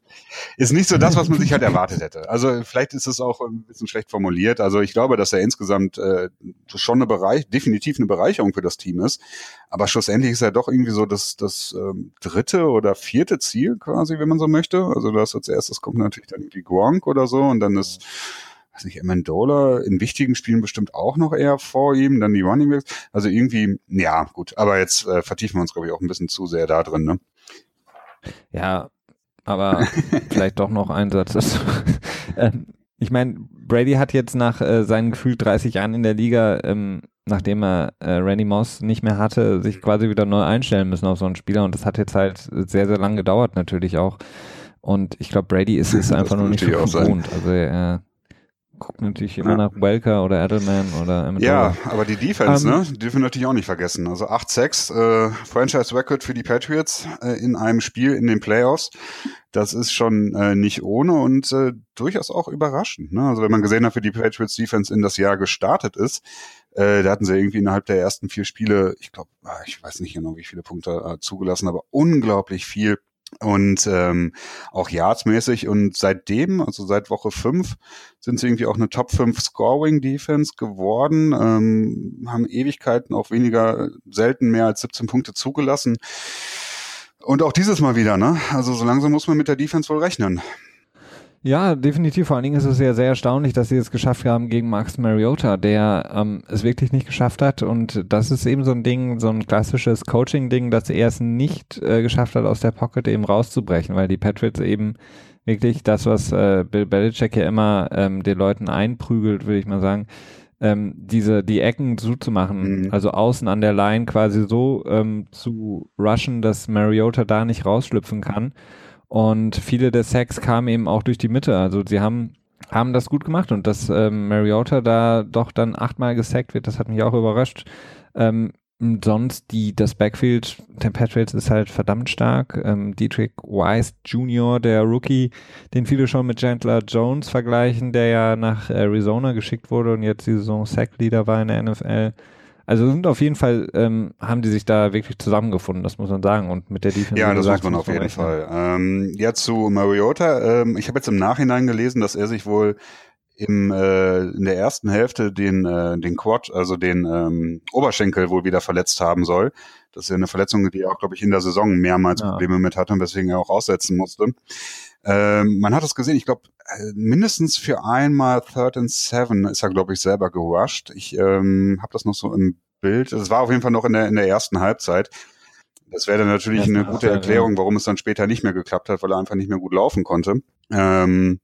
ist nicht so das, was man sich halt erwartet hätte. Also vielleicht ist es auch ein bisschen schlecht formuliert. Also ich glaube, dass er insgesamt äh, schon eine Bereich, definitiv eine Bereicherung für das Team ist. Aber schlussendlich ist er doch irgendwie so das, das ähm, dritte oder vierte Ziel quasi, wenn man so möchte. Also das als erstes kommt natürlich dann irgendwie Gronk oder so und dann ist weiß nicht, Amendola in wichtigen Spielen bestimmt auch noch eher vor ihm, dann die Running Backs. Also irgendwie, ja, gut. Aber jetzt äh, vertiefen wir uns, glaube ich, auch ein bisschen zu sehr da drin, ne? Ja, aber vielleicht doch noch ein Satz. ähm, ich meine, Brady hat jetzt nach äh, seinen gefühlt 30 Jahren in der Liga, ähm, nachdem er äh, Randy Moss nicht mehr hatte, sich quasi wieder neu einstellen müssen auf so einen Spieler. Und das hat jetzt halt sehr, sehr lang gedauert natürlich auch. Und ich glaube, Brady ist es einfach noch nicht so gewohnt. Also er guckt natürlich immer ja. nach Welker oder Edelman oder Emmett Ja, aber die Defense, um, ähm, ne, die dürfen wir natürlich auch nicht vergessen. Also 8-6, äh, Franchise Record für die Patriots äh, in einem Spiel in den Playoffs. Das ist schon äh, nicht ohne und äh, durchaus auch überraschend. Ne? Also wenn man gesehen hat, wie die Patriots Defense in das Jahr gestartet ist, äh, da hatten sie irgendwie innerhalb der ersten vier Spiele, ich glaube, ah, ich weiß nicht genau, wie viele Punkte äh, zugelassen, aber unglaublich viel und ähm, auch yardsmäßig und seitdem, also seit Woche 5, sind sie irgendwie auch eine Top 5 Scoring Defense geworden, ähm, haben Ewigkeiten auch weniger, selten mehr als 17 Punkte zugelassen. Und auch dieses Mal wieder, ne? Also so langsam muss man mit der Defense wohl rechnen. Ja, definitiv. Vor allen Dingen ist es ja sehr erstaunlich, dass sie es geschafft haben gegen Max Mariota, der ähm, es wirklich nicht geschafft hat. Und das ist eben so ein Ding, so ein klassisches Coaching-Ding, dass er es nicht äh, geschafft hat, aus der Pocket eben rauszubrechen, weil die Patriots eben wirklich das, was äh, Bill Belichick ja immer ähm, den Leuten einprügelt, würde ich mal sagen, ähm, diese die Ecken zuzumachen, mhm. also außen an der Line quasi so ähm, zu rushen, dass Mariota da nicht rausschlüpfen kann. Und viele der Sacks kamen eben auch durch die Mitte. Also sie haben, haben das gut gemacht und dass ähm, Mariota da doch dann achtmal gesackt wird, das hat mich auch überrascht. Ähm, sonst die, das Backfield der Patriots ist halt verdammt stark. Ähm, Dietrich Wise Jr., der Rookie, den viele schon mit Chandler Jones vergleichen, der ja nach Arizona geschickt wurde und jetzt die Saison Sack-Leader war in der NFL. Also sind auf jeden Fall, ähm, haben die sich da wirklich zusammengefunden, das muss man sagen. Und mit der Defense. Ja, das muss man auf jeden. Fall. Ähm, ja, zu Mariota. Ähm, ich habe jetzt im Nachhinein gelesen, dass er sich wohl im, äh, in der ersten Hälfte den, äh, den Quad, also den ähm, Oberschenkel wohl wieder verletzt haben soll. Das ist ja eine Verletzung, die er auch, glaube ich, in der Saison mehrmals ja. Probleme mit hatte und weswegen er auch aussetzen musste. Ähm, man hat es gesehen, ich glaube, äh, mindestens für einmal Third and Seven ist er, glaube ich, selber gerusht. Ich ähm, habe das noch so im Bild. Es war auf jeden Fall noch in der, in der ersten Halbzeit. Das wäre dann natürlich eine gute Erklärung, warum es dann später nicht mehr geklappt hat, weil er einfach nicht mehr gut laufen konnte. Ähm,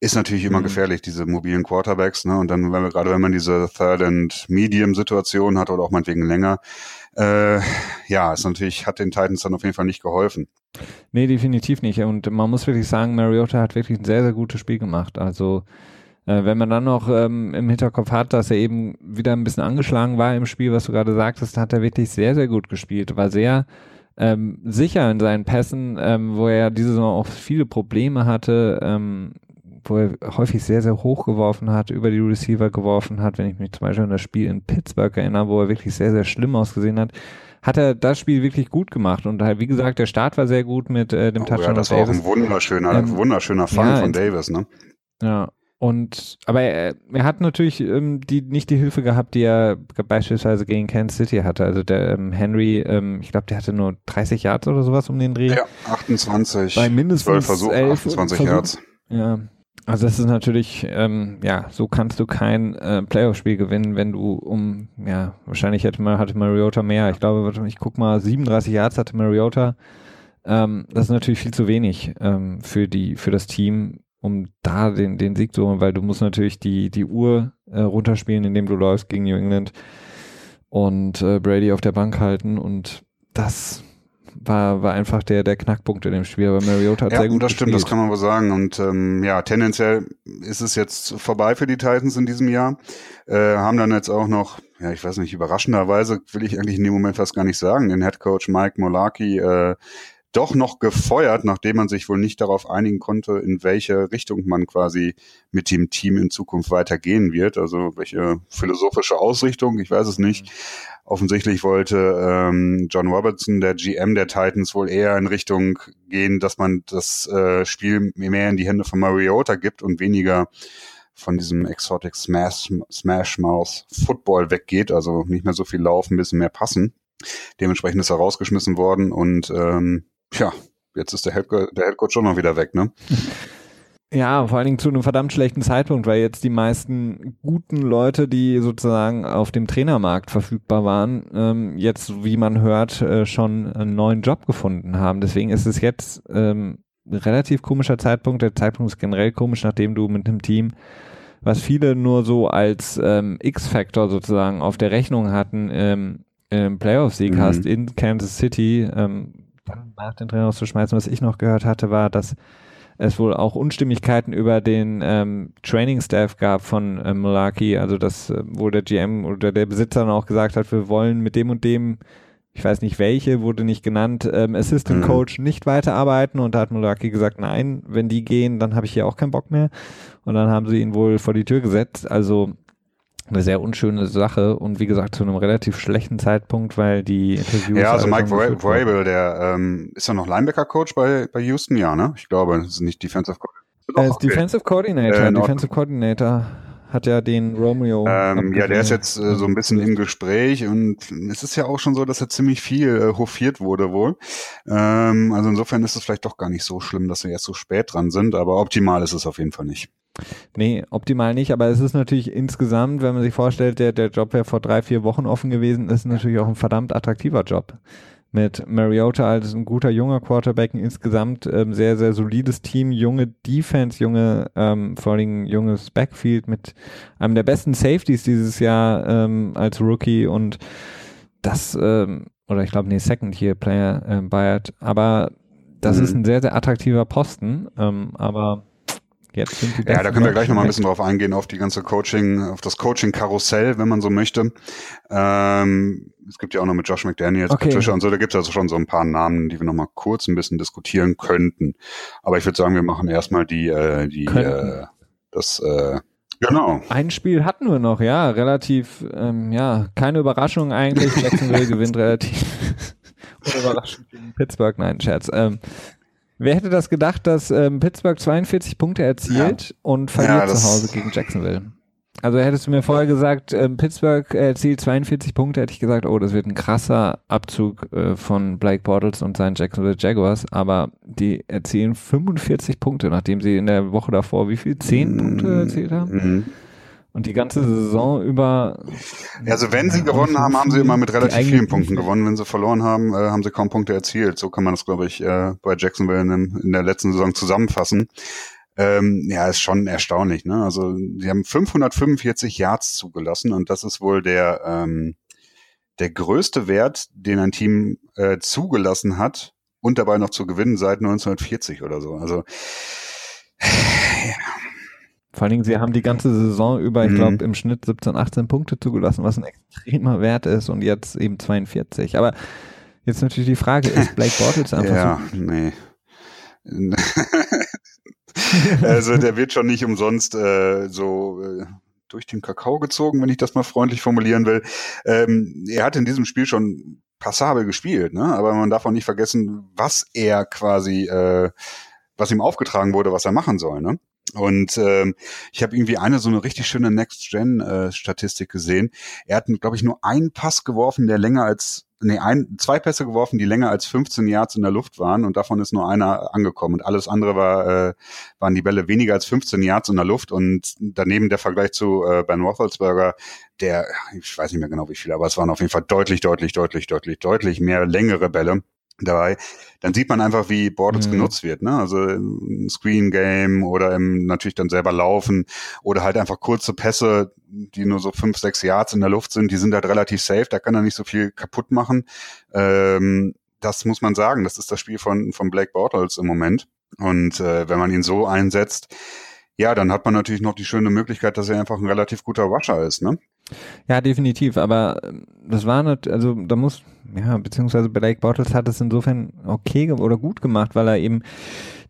ist natürlich immer mhm. gefährlich, diese mobilen Quarterbacks, ne? Und dann, wenn wir, gerade wenn man diese Third and Medium Situation hat oder auch meinetwegen länger, äh, ja, ist natürlich, hat den Titans dann auf jeden Fall nicht geholfen. Nee, definitiv nicht. Und man muss wirklich sagen, Mariota hat wirklich ein sehr, sehr gutes Spiel gemacht. Also, äh, wenn man dann noch ähm, im Hinterkopf hat, dass er eben wieder ein bisschen angeschlagen war im Spiel, was du gerade sagtest, hat er wirklich sehr, sehr gut gespielt. War sehr ähm, sicher in seinen Pässen, ähm, wo er diese Saison auch viele Probleme hatte, ähm, wo er häufig sehr, sehr hoch geworfen hat, über die Receiver geworfen hat. Wenn ich mich zum Beispiel an das Spiel in Pittsburgh erinnere, wo er wirklich sehr, sehr schlimm ausgesehen hat, hat er das Spiel wirklich gut gemacht. Und halt, wie gesagt, der Start war sehr gut mit äh, dem oh, Touchdown. Ja, das war auch ein wunderschöner, ähm, wunderschöner Fang ja, von Davis, ne? Ja, und aber er, er hat natürlich ähm, die nicht die Hilfe gehabt, die er beispielsweise gegen Kansas City hatte. Also der ähm, Henry, ähm, ich glaube, der hatte nur 30 Yards oder sowas um den Dreh. Ja, 28. Bei mindestens 12 Versuche, 28 Versuch, Yards. Ja, also das ist natürlich, ähm, ja, so kannst du kein äh, Playoff-Spiel gewinnen, wenn du um, ja, wahrscheinlich hätte man, hatte Mariota mehr. Ich glaube, ich guck mal, 37 Yards hatte Mariota. Ähm, das ist natürlich viel zu wenig ähm, für die, für das Team, um da den, den Sieg zu holen, weil du musst natürlich die, die Uhr äh, runterspielen, indem du läufst gegen New England und äh, Brady auf der Bank halten und das war, war einfach der, der Knackpunkt in dem Spiel. Aber Mariota hat ja, sehr gut das gespielt. stimmt, das kann man wohl sagen. Und ähm, ja, tendenziell ist es jetzt vorbei für die Titans in diesem Jahr. Äh, haben dann jetzt auch noch, ja, ich weiß nicht, überraschenderweise will ich eigentlich in dem Moment fast gar nicht sagen, den Head Coach Mike Molaki äh, doch noch gefeuert, nachdem man sich wohl nicht darauf einigen konnte, in welche Richtung man quasi mit dem Team in Zukunft weitergehen wird. Also welche philosophische Ausrichtung, ich weiß es nicht. Offensichtlich wollte ähm, John Robertson, der GM der Titans, wohl eher in Richtung gehen, dass man das äh, Spiel mehr in die Hände von Mariota gibt und weniger von diesem Exotic Smash, Smash Mouth Football weggeht, also nicht mehr so viel laufen, ein bisschen mehr passen. Dementsprechend ist er rausgeschmissen worden und ähm, ja, jetzt ist der Headcoach, der Headcoach schon mal wieder weg, ne? Ja, vor allen Dingen zu einem verdammt schlechten Zeitpunkt, weil jetzt die meisten guten Leute, die sozusagen auf dem Trainermarkt verfügbar waren, ähm, jetzt, wie man hört, äh, schon einen neuen Job gefunden haben. Deswegen ist es jetzt ähm, relativ komischer Zeitpunkt. Der Zeitpunkt ist generell komisch, nachdem du mit einem Team, was viele nur so als ähm, X-Factor sozusagen auf der Rechnung hatten, ähm, im Playoff-Sieg mhm. hast in Kansas City, ähm, nach den Trainer rauszuschmeißen. Was ich noch gehört hatte, war, dass es wohl auch Unstimmigkeiten über den ähm, Training-Staff gab von äh, Mulaki, also dass äh, wohl der GM oder der Besitzer dann auch gesagt hat, wir wollen mit dem und dem, ich weiß nicht welche, wurde nicht genannt, ähm, Assistant mhm. Coach nicht weiterarbeiten und da hat Mulaki gesagt, nein, wenn die gehen, dann habe ich hier auch keinen Bock mehr und dann haben sie ihn wohl vor die Tür gesetzt, also eine sehr unschöne Sache und wie gesagt zu einem relativ schlechten Zeitpunkt, weil die Interviews. Ja, also Mike Vrabel, der ähm, ist ja noch Linebacker-Coach bei, bei Houston, ja, ne? Ich glaube, das ist nicht Defensive Coordinator. Er ist okay. Defensive Coordinator. Äh, Defensive Coordinator hat ja den Romeo. Ähm, ja, der ist jetzt äh, so ein bisschen im Gespräch und es ist ja auch schon so, dass er ziemlich viel äh, hofiert wurde wohl. Ähm, also insofern ist es vielleicht doch gar nicht so schlimm, dass wir jetzt so spät dran sind, aber optimal ist es auf jeden Fall nicht. Nee, optimal nicht, aber es ist natürlich insgesamt, wenn man sich vorstellt, der, der Job wäre vor drei, vier Wochen offen gewesen, ist natürlich auch ein verdammt attraktiver Job. Mit Mariota als ein guter junger Quarterback, ein insgesamt ähm, sehr, sehr solides Team, junge Defense, junge, ähm, vor allem junges Backfield mit einem der besten Safeties dieses Jahr ähm, als Rookie und das, ähm, oder ich glaube, nee, Second Year Player äh, Bayard, aber das mhm. ist ein sehr, sehr attraktiver Posten, ähm, aber Jetzt sind die ja, da können wir gleich nochmal ein bisschen drauf eingehen, auf die ganze Coaching, auf das Coaching-Karussell, wenn man so möchte. Ähm, es gibt ja auch noch mit Josh McDaniels, okay. Patricia und so, da gibt es also schon so ein paar Namen, die wir nochmal kurz ein bisschen diskutieren könnten. Aber ich würde sagen, wir machen erstmal die, äh, die, äh, das, äh, Genau. Ein Spiel hatten wir noch, ja, relativ, ähm, ja, keine Überraschung eigentlich. Jacksonville gewinnt relativ unüberraschend gegen Pittsburgh, nein, Scherz. Ähm, Wer hätte das gedacht, dass ähm, Pittsburgh 42 Punkte erzielt ja. und verliert ja, zu Hause gegen Jacksonville? Also hättest du mir vorher gesagt, äh, Pittsburgh erzielt 42 Punkte, hätte ich gesagt, oh, das wird ein krasser Abzug äh, von Blake Bortles und seinen Jacksonville Jaguars, aber die erzielen 45 Punkte, nachdem sie in der Woche davor wie viel? 10 Punkte erzielt haben? Mhm. Und die ganze Saison über. Also wenn sie gewonnen haben, haben sie immer mit relativ vielen Punkten gewonnen. Wenn sie verloren haben, äh, haben sie kaum Punkte erzielt. So kann man das, glaube ich, äh, bei Jacksonville in, in der letzten Saison zusammenfassen. Ähm, ja, ist schon erstaunlich. Ne? Also sie haben 545 Yards zugelassen und das ist wohl der ähm, der größte Wert, den ein Team äh, zugelassen hat und dabei noch zu gewinnen seit 1940 oder so. Also ja. Vor allen Dingen, sie haben die ganze Saison über, ich mhm. glaube, im Schnitt 17, 18 Punkte zugelassen, was ein extremer Wert ist und jetzt eben 42. Aber jetzt natürlich die Frage, ist Blake Bortles einfach ja, so? nee. also der wird schon nicht umsonst äh, so äh, durch den Kakao gezogen, wenn ich das mal freundlich formulieren will. Ähm, er hat in diesem Spiel schon passabel gespielt, ne? aber man darf auch nicht vergessen, was er quasi, äh, was ihm aufgetragen wurde, was er machen soll. Ne? Und ähm, ich habe irgendwie eine so eine richtig schöne Next-Gen-Statistik äh, gesehen. Er hat, glaube ich, nur einen Pass geworfen, der länger als nee, ein, zwei Pässe geworfen, die länger als 15 Yards in der Luft waren. Und davon ist nur einer angekommen. Und alles andere war, äh, waren die Bälle weniger als 15 Yards in der Luft. Und daneben der Vergleich zu äh, Ben Roethlisberger, der, ich weiß nicht mehr genau wie viel, aber es waren auf jeden Fall deutlich, deutlich, deutlich, deutlich, deutlich mehr längere Bälle dabei, dann sieht man einfach, wie Bortles mhm. genutzt wird. Ne? Also im Screen Game oder im natürlich dann selber laufen oder halt einfach kurze Pässe, die nur so fünf, sechs Yards in der Luft sind, die sind halt relativ safe, da kann er nicht so viel kaputt machen. Ähm, das muss man sagen, das ist das Spiel von, von Blake Bortles im Moment. Und äh, wenn man ihn so einsetzt, ja, dann hat man natürlich noch die schöne Möglichkeit, dass er einfach ein relativ guter Rusher ist, ne? Ja, definitiv, aber ähm, das war nicht, also da muss, ja, beziehungsweise Blake Bottles hat es insofern okay oder gut gemacht, weil er eben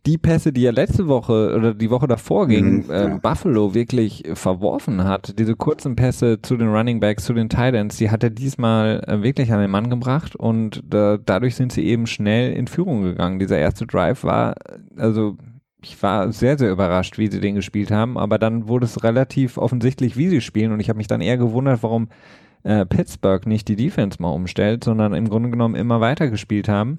die Pässe, die er letzte Woche oder die Woche davor gegen mhm, äh, ja. Buffalo wirklich verworfen hat, diese kurzen Pässe zu den Running Backs, zu den Titans, die hat er diesmal äh, wirklich an den Mann gebracht und da, dadurch sind sie eben schnell in Führung gegangen. Dieser erste Drive war, also ich war sehr, sehr überrascht, wie sie den gespielt haben, aber dann wurde es relativ offensichtlich, wie sie spielen und ich habe mich dann eher gewundert, warum äh, Pittsburgh nicht die Defense mal umstellt, sondern im Grunde genommen immer weiter gespielt haben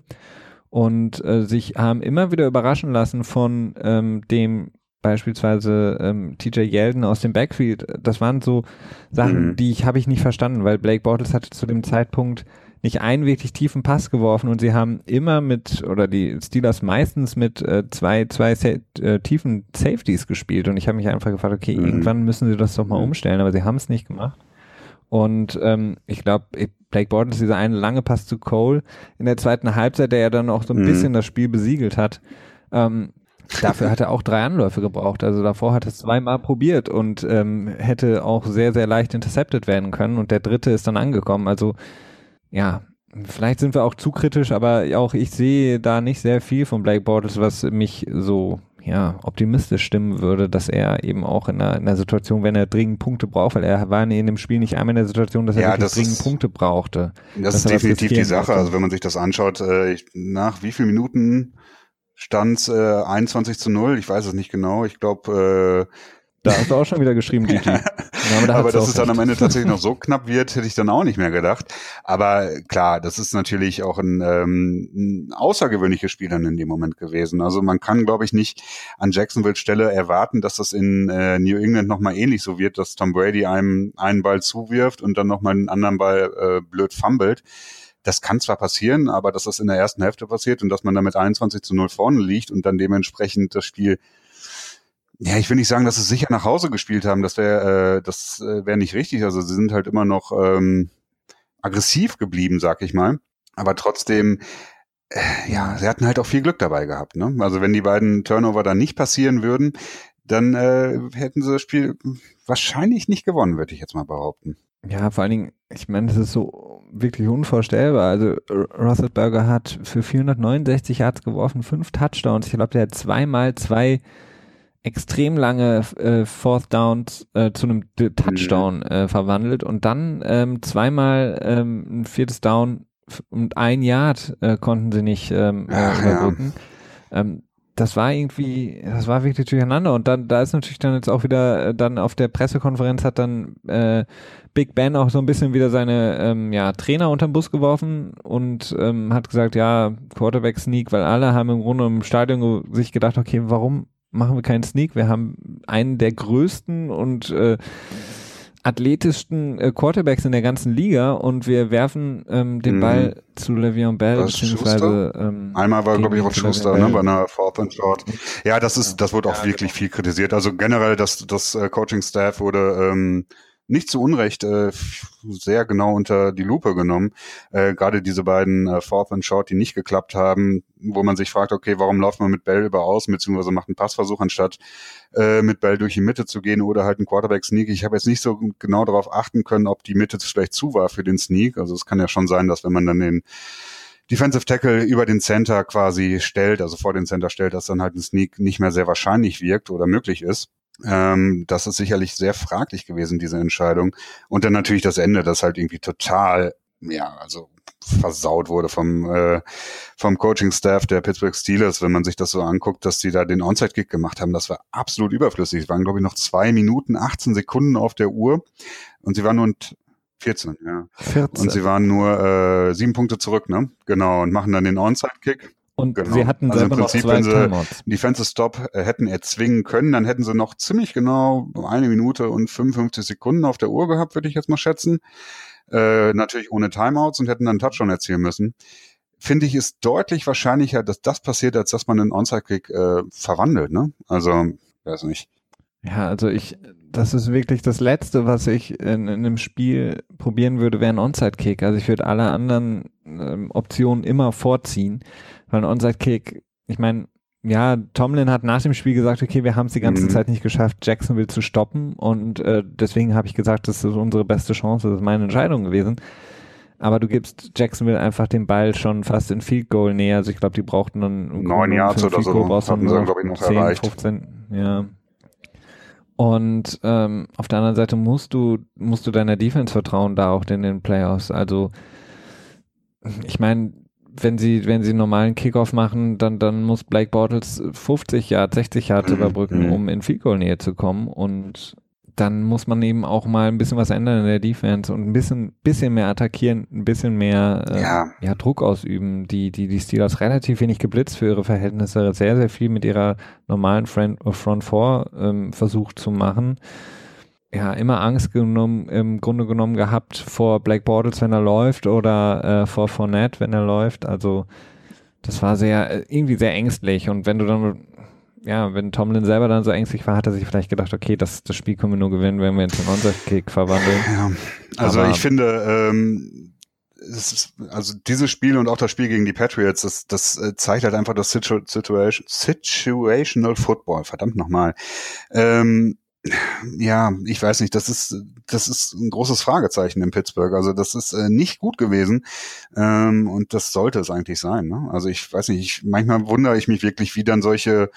und äh, sich haben immer wieder überraschen lassen von ähm, dem beispielsweise ähm, TJ Yeldon aus dem Backfield. Das waren so Sachen, mhm. die ich habe ich nicht verstanden, weil Blake Bortles hatte zu dem Zeitpunkt nicht einen wirklich tiefen Pass geworfen und sie haben immer mit, oder die Steelers meistens mit äh, zwei, zwei äh, tiefen Safeties gespielt und ich habe mich einfach gefragt, okay, mhm. irgendwann müssen sie das doch mal mhm. umstellen, aber sie haben es nicht gemacht. Und ähm, ich glaube, Blake Bortles, dieser eine lange Pass zu Cole in der zweiten Halbzeit, der ja dann auch so ein mhm. bisschen das Spiel besiegelt hat, ähm, Dafür hat er auch drei Anläufe gebraucht. Also davor hat er es zweimal probiert und ähm, hätte auch sehr, sehr leicht intercepted werden können. Und der dritte ist dann angekommen. Also ja, vielleicht sind wir auch zu kritisch, aber auch ich sehe da nicht sehr viel von Blake Bortles, was mich so ja, optimistisch stimmen würde, dass er eben auch in einer, in einer Situation, wenn er dringend Punkte braucht, weil er war in dem Spiel nicht einmal in der Situation, dass er ja, das dringend ist, Punkte brauchte. Das ist definitiv die Sache. Also wenn man sich das anschaut, äh, ich, nach wie vielen Minuten stand äh, 21 zu 0, ich weiß es nicht genau. Ich glaube, äh, da hast du auch schon wieder geschrieben, Gigi. Ja, aber, da aber dass es dann am Ende tatsächlich noch so knapp wird, hätte ich dann auch nicht mehr gedacht. Aber klar, das ist natürlich auch ein, ähm, ein außergewöhnliches Spiel dann in dem Moment gewesen. Also man kann, glaube ich, nicht an Jacksonville Stelle erwarten, dass das in äh, New England nochmal ähnlich so wird, dass Tom Brady einem einen Ball zuwirft und dann nochmal einen anderen Ball äh, blöd fummelt. Das kann zwar passieren, aber dass das in der ersten Hälfte passiert und dass man damit 21 zu 0 vorne liegt und dann dementsprechend das Spiel ja, ich will nicht sagen, dass sie sicher nach Hause gespielt haben. Das wäre, äh, das äh, wäre nicht richtig. Also sie sind halt immer noch ähm, aggressiv geblieben, sag ich mal. Aber trotzdem, äh, ja, sie hatten halt auch viel Glück dabei gehabt. Ne? Also wenn die beiden Turnover dann nicht passieren würden, dann äh, hätten sie das Spiel wahrscheinlich nicht gewonnen, würde ich jetzt mal behaupten. Ja, vor allen Dingen, ich meine, das ist so wirklich unvorstellbar. Also Russell Burger hat für 469 Yards geworfen, fünf Touchdowns. Ich glaube, der hat zweimal zwei extrem lange äh, Fourth Downs äh, zu einem Touchdown äh, verwandelt und dann ähm, zweimal ähm, ein viertes Down und ein Yard äh, konnten sie nicht ähm, Ach, überbrücken. Ja. Ähm, das war irgendwie, das war wirklich durcheinander. Und dann, da ist natürlich dann jetzt auch wieder, äh, dann auf der Pressekonferenz hat dann äh, Big Ben auch so ein bisschen wieder seine ähm, ja, Trainer unterm Bus geworfen und ähm, hat gesagt, ja, Quarterback Sneak, weil alle haben im Grunde im Stadion sich gedacht, okay, warum machen wir keinen Sneak? Wir haben einen der größten und äh, athletischsten äh, Quarterbacks in der ganzen Liga und wir werfen ähm, den mhm. Ball zu Le'Veon Bell beziehungsweise ähm, einmal war glaube ich auch Schuster ne, bei einer Fourth and Short. Ja, das ist das wurde auch ja, wirklich genau. viel kritisiert. Also generell das das äh, Coaching Staff wurde ähm, nicht zu Unrecht äh, sehr genau unter die Lupe genommen. Äh, Gerade diese beiden äh, Fourth and Short, die nicht geklappt haben, wo man sich fragt, okay, warum läuft man mit Bell über außen, beziehungsweise macht einen Passversuch, anstatt äh, mit Bell durch die Mitte zu gehen oder halt einen Quarterback-Sneak. Ich habe jetzt nicht so genau darauf achten können, ob die Mitte vielleicht zu war für den Sneak. Also es kann ja schon sein, dass wenn man dann den Defensive Tackle über den Center quasi stellt, also vor den Center stellt, dass dann halt ein Sneak nicht mehr sehr wahrscheinlich wirkt oder möglich ist. Ähm, das ist sicherlich sehr fraglich gewesen, diese Entscheidung. Und dann natürlich das Ende, das halt irgendwie total, ja, also versaut wurde vom, äh, vom Coaching-Staff der Pittsburgh Steelers, wenn man sich das so anguckt, dass sie da den Onside-Kick gemacht haben. Das war absolut überflüssig. Es waren, glaube ich, noch zwei Minuten, 18 Sekunden auf der Uhr und sie waren nur 14, ja. 14. Und sie waren nur äh, sieben Punkte zurück, ne? Genau, und machen dann den Onside-Kick. Und genau. sie hatten also selber im Prinzip, noch zwei wenn sie Timeouts. Defensive Stop äh, hätten erzwingen können, dann hätten sie noch ziemlich genau eine Minute und 55 Sekunden auf der Uhr gehabt, würde ich jetzt mal schätzen. Äh, natürlich ohne Timeouts und hätten dann Touchdown erzielen müssen. Finde ich, ist deutlich wahrscheinlicher, dass das passiert, als dass man einen Onside-Kick äh, verwandelt. Ne? Also, weiß nicht. Ja, also ich, das ist wirklich das Letzte, was ich in, in einem Spiel probieren würde, wäre ein Onside-Kick. Also ich würde alle anderen ähm, Optionen immer vorziehen, weil ein Onside-Kick, ich meine, ja, Tomlin hat nach dem Spiel gesagt, okay, wir haben es die ganze mhm. Zeit nicht geschafft, Jacksonville zu stoppen und äh, deswegen habe ich gesagt, das ist unsere beste Chance, das ist meine Entscheidung gewesen. Aber du gibst Jacksonville einfach den Ball schon fast in Field Goal näher. Also ich glaube, die brauchten dann neun Yards oder so. Hatten sie, glaube ich, noch 10, erreicht. 15, ja. Und ähm, auf der anderen Seite musst du, musst du deiner Defense vertrauen, da auch in den Playoffs. Also ich meine, wenn sie, wenn sie einen normalen Kickoff machen, dann, dann muss Blake Bortles 50 Yards, 60 Yards überbrücken, mhm. um in Field Goal Nähe zu kommen. Und dann muss man eben auch mal ein bisschen was ändern in der Defense und ein bisschen, bisschen mehr attackieren, ein bisschen mehr äh, ja. ja. Druck ausüben. Die, die, die Steelers relativ wenig geblitzt für ihre Verhältnisse, sehr, sehr viel mit ihrer normalen Front, Front Four ähm, versucht zu machen. Ja, immer Angst genommen, im Grunde genommen gehabt vor Black Bortles, wenn er läuft, oder äh, vor Fournette, wenn er läuft. Also das war sehr, äh, irgendwie sehr ängstlich. Und wenn du dann ja, wenn Tomlin selber dann so ängstlich war, hat er sich vielleicht gedacht, okay, das, das Spiel können wir nur gewinnen, wenn wir jetzt einen Onside-Kick verwandeln. Ja, also Aber ich finde, ähm, ist, also dieses Spiel und auch das Spiel gegen die Patriots, das, das äh, zeigt halt einfach das Situ Situation, Situational Football, verdammt nochmal. Ähm, ja, ich weiß nicht, das ist, das ist ein großes Fragezeichen in Pittsburgh. Also das ist äh, nicht gut gewesen ähm, und das sollte es eigentlich sein. Ne? Also ich weiß nicht, ich, manchmal wundere ich mich wirklich, wie dann solche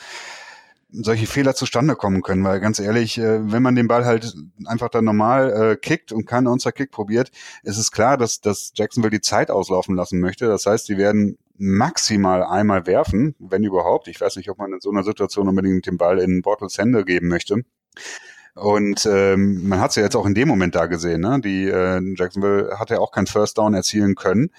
solche Fehler zustande kommen können, weil ganz ehrlich, äh, wenn man den Ball halt einfach dann normal äh, kickt und keinen Onside-Kick probiert, ist es klar, dass, dass Jacksonville die Zeit auslaufen lassen möchte. Das heißt, sie werden maximal einmal werfen, wenn überhaupt. Ich weiß nicht, ob man in so einer Situation unbedingt den Ball in Bortles Hände geben möchte. Und ähm, man hat es ja jetzt auch in dem Moment da gesehen. Ne? Die äh, Jacksonville hat ja auch kein First Down erzielen können.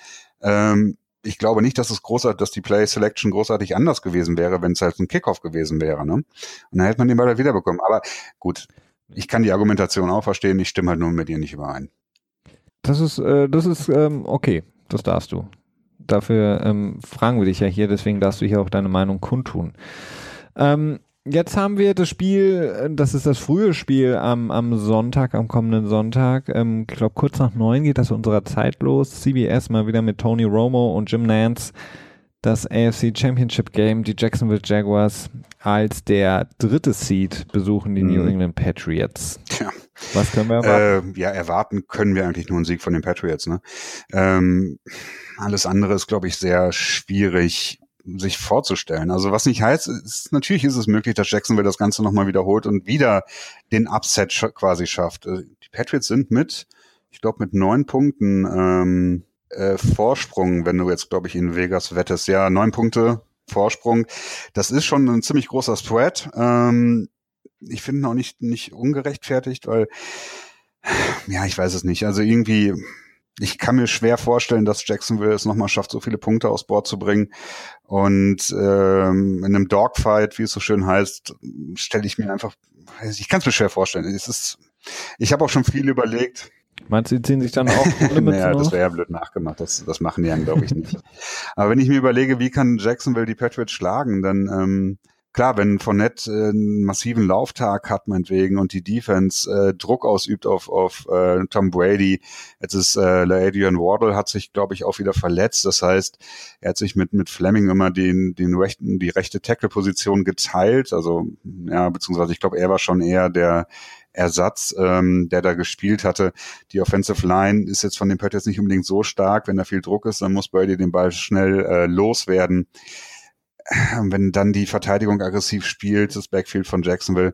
Ähm, ich glaube nicht, dass es großartig, dass die Play Selection großartig anders gewesen wäre, wenn es halt ein Kickoff gewesen wäre. Ne? Und dann hätte man den Ball halt wiederbekommen. Aber gut, ich kann die Argumentation auch verstehen. Ich stimme halt nur mit ihr nicht überein. Das ist, äh, das ist ähm, okay. Das darfst du. Dafür ähm, fragen wir dich ja hier. Deswegen darfst du hier auch deine Meinung kundtun. Ähm, Jetzt haben wir das Spiel, äh, das ist das frühe Spiel am, am Sonntag, am kommenden Sonntag. Ähm, ich glaube, kurz nach neun geht das unserer Zeit los. CBS mal wieder mit Tony Romo und Jim Nance. Das AFC Championship Game, die Jacksonville Jaguars als der dritte Seed besuchen die mhm. New England Patriots. Tja. Was können wir erwarten? Äh, ja, erwarten können wir eigentlich nur einen Sieg von den Patriots. Ne? Ähm, alles andere ist, glaube ich, sehr schwierig sich vorzustellen. Also was nicht heißt, ist, natürlich ist es möglich, dass Jacksonville das Ganze nochmal wiederholt und wieder den Upset sch quasi schafft. Äh, die Patriots sind mit, ich glaube, mit neun Punkten ähm, äh, Vorsprung, wenn du jetzt, glaube ich, in Vegas wettest. Ja, neun Punkte Vorsprung. Das ist schon ein ziemlich großer Spread. Ähm, ich finde ihn auch nicht, nicht ungerechtfertigt, weil, ja, ich weiß es nicht. Also irgendwie, ich kann mir schwer vorstellen, dass Jacksonville es nochmal schafft, so viele Punkte aufs Board zu bringen. Und ähm, in einem Dogfight, wie es so schön heißt, stelle ich mir einfach, ich kann es mir schwer vorstellen. Es ist, ich habe auch schon viel überlegt. Meinst du, die ziehen sich dann auch naja, das wäre ja blöd nachgemacht. Das, das machen die dann, glaube ich, nicht. Aber wenn ich mir überlege, wie kann Jacksonville die Patriots schlagen, dann ähm, klar, wenn Fournette äh, einen massiven Lauftag hat, meinetwegen, und die Defense äh, Druck ausübt auf, auf äh, Tom Brady, jetzt ist äh, Adrian Wardle hat sich, glaube ich, auch wieder verletzt. Das heißt, er hat sich mit, mit Fleming immer den, den rechten, die rechte Tackle-Position geteilt. Also, ja, beziehungsweise ich glaube, er war schon eher der Ersatz, ähm, der da gespielt hatte. Die Offensive Line ist jetzt von den Patriots nicht unbedingt so stark. Wenn da viel Druck ist, dann muss Brady den Ball schnell äh, loswerden wenn dann die Verteidigung aggressiv spielt, das Backfield von Jacksonville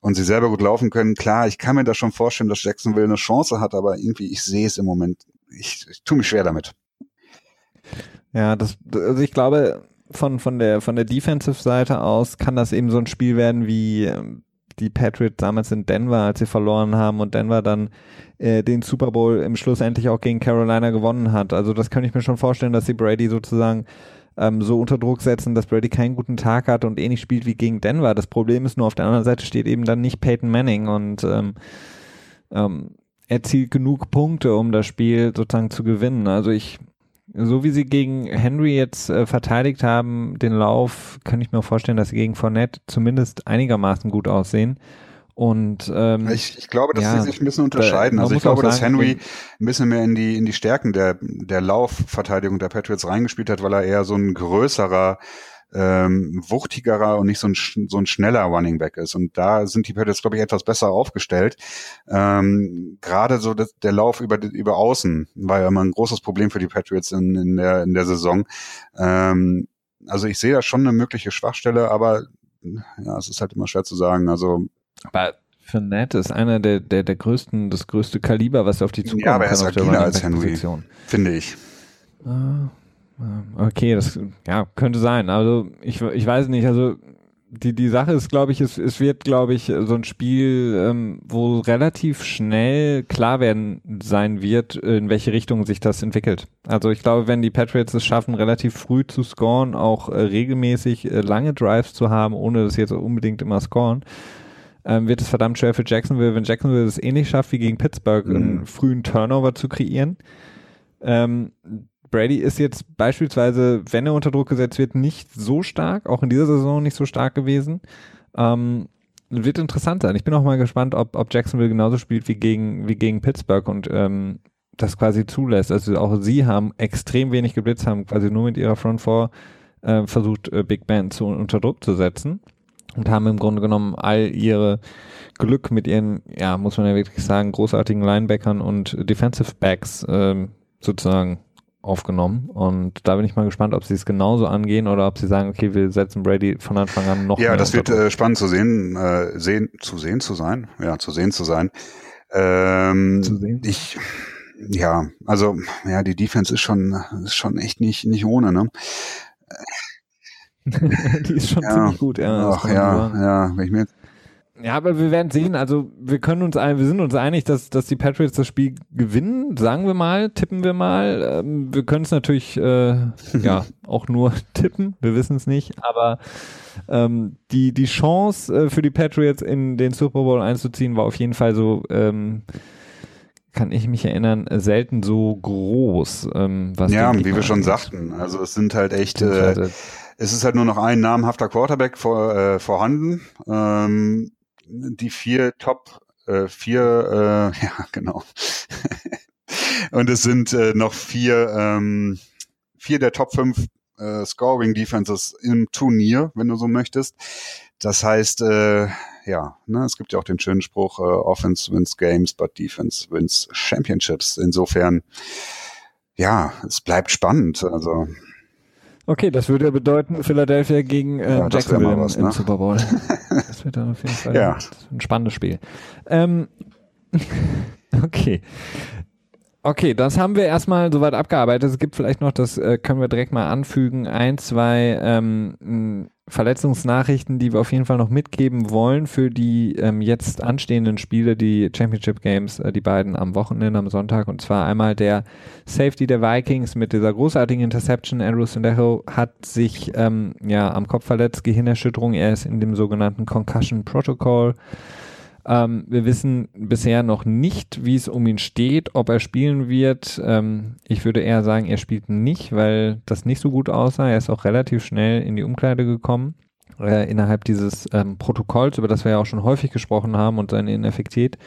und sie selber gut laufen können, klar, ich kann mir da schon vorstellen, dass Jacksonville eine Chance hat, aber irgendwie, ich sehe es im Moment, ich, ich tue mich schwer damit. Ja, das, also ich glaube, von, von der, von der Defensive-Seite aus kann das eben so ein Spiel werden wie ähm, die Patriots damals in Denver, als sie verloren haben und Denver dann äh, den Super Bowl im Schluss endlich auch gegen Carolina gewonnen hat. Also das kann ich mir schon vorstellen, dass sie Brady sozusagen ähm, so unter Druck setzen, dass Brady keinen guten Tag hat und ähnlich spielt wie gegen Denver. Das Problem ist nur, auf der anderen Seite steht eben dann nicht Peyton Manning und ähm, ähm, erzielt genug Punkte, um das Spiel sozusagen zu gewinnen. Also ich, so wie sie gegen Henry jetzt äh, verteidigt haben, den Lauf, kann ich mir vorstellen, dass sie gegen Fournette zumindest einigermaßen gut aussehen. Und ähm, ich, ich glaube, dass ja, sie sich ein bisschen unterscheiden. Da, also ich glaube, sagen, dass Henry ein bisschen mehr in die in die Stärken der der Laufverteidigung der Patriots reingespielt hat, weil er eher so ein größerer ähm, wuchtigerer und nicht so ein, so ein schneller Running Back ist. Und da sind die Patriots, glaube ich, etwas besser aufgestellt. Ähm, Gerade so das, der Lauf über, über Außen war ja immer ein großes Problem für die Patriots in, in, der, in der Saison. Ähm, also ich sehe da schon eine mögliche Schwachstelle, aber ja, es ist halt immer schwer zu sagen. Also aber Fournette ist einer der, der, der größten, das größte Kaliber, was auf die zukommt. Ja, aber er ist agiler als Henry, finde ich. Ah, ah, okay, das ja, könnte sein. Also ich, ich weiß nicht, also die, die Sache ist, glaube ich, es, es wird, glaube ich, so ein Spiel, ähm, wo relativ schnell klar werden sein wird, in welche Richtung sich das entwickelt. Also ich glaube, wenn die Patriots es schaffen, relativ früh zu scoren, auch äh, regelmäßig äh, lange Drives zu haben, ohne dass jetzt unbedingt immer scoren, ähm, wird es verdammt schwer für Jacksonville, wenn Jacksonville es ähnlich schafft wie gegen Pittsburgh, mhm. einen frühen Turnover zu kreieren. Ähm, Brady ist jetzt beispielsweise, wenn er unter Druck gesetzt wird, nicht so stark, auch in dieser Saison nicht so stark gewesen. Ähm, wird interessant sein. Ich bin auch mal gespannt, ob, ob Jacksonville genauso spielt wie gegen, wie gegen Pittsburgh und ähm, das quasi zulässt. Also auch sie haben extrem wenig geblitzt, haben quasi nur mit ihrer Front Four äh, versucht, äh, Big Band zu, unter Druck zu setzen und haben im Grunde genommen all ihre Glück mit ihren, ja, muss man ja wirklich sagen, großartigen Linebackern und Defensive Backs ähm, sozusagen aufgenommen. Und da bin ich mal gespannt, ob sie es genauso angehen oder ob sie sagen, okay, wir setzen Brady von Anfang an noch. Ja, das wird äh, spannend zu sehen, äh, sehen, zu sehen zu sein. Ja, zu sehen zu sein. Ähm, zu sehen. Ich, ja, also ja, die Defense ist schon, ist schon echt nicht nicht ohne. Ne? die ist schon ja. ziemlich gut, ja. Ach ja, ja, wenn ich mir ja, aber wir werden sehen. Also wir können uns, wir sind uns einig, dass, dass die Patriots das Spiel gewinnen. Sagen wir mal, tippen wir mal. Ähm, wir können es natürlich äh, ja auch nur tippen. Wir wissen es nicht. Aber ähm, die die Chance äh, für die Patriots in den Super Bowl einzuziehen war auf jeden Fall so. Ähm, kann ich mich erinnern, selten so groß. Ähm, was ja, wie wir schon sagten. Also es sind halt echt. Äh, es ist halt nur noch ein namhafter Quarterback vor, äh, vorhanden. Ähm, die vier Top, äh, vier, äh, ja, genau. Und es sind äh, noch vier, ähm, vier der Top fünf äh, Scoring Defenses im Turnier, wenn du so möchtest. Das heißt, äh, ja, ne, es gibt ja auch den schönen Spruch, äh, Offense wins Games, but Defense wins Championships. Insofern, ja, es bleibt spannend. Also Okay, das würde bedeuten, Philadelphia gegen äh, ja, Jacksonville was, im, ne? im, Super Bowl. das wird dann auf jeden Fall ja. ein spannendes Spiel. Ähm, okay. Okay, das haben wir erstmal soweit abgearbeitet. Es gibt vielleicht noch, das äh, können wir direkt mal anfügen, ein, zwei ähm, Verletzungsnachrichten, die wir auf jeden Fall noch mitgeben wollen für die ähm, jetzt anstehenden Spiele, die Championship Games, äh, die beiden am Wochenende, am Sonntag. Und zwar einmal der Safety der Vikings mit dieser großartigen Interception. Andrew Sendejo hat sich ähm, ja am Kopf verletzt, Gehirnerschütterung. Er ist in dem sogenannten Concussion Protocol. Ähm, wir wissen bisher noch nicht, wie es um ihn steht, ob er spielen wird. Ähm, ich würde eher sagen, er spielt nicht, weil das nicht so gut aussah. Er ist auch relativ schnell in die Umkleide gekommen äh, innerhalb dieses ähm, Protokolls, über das wir ja auch schon häufig gesprochen haben und seine Ineffektivität.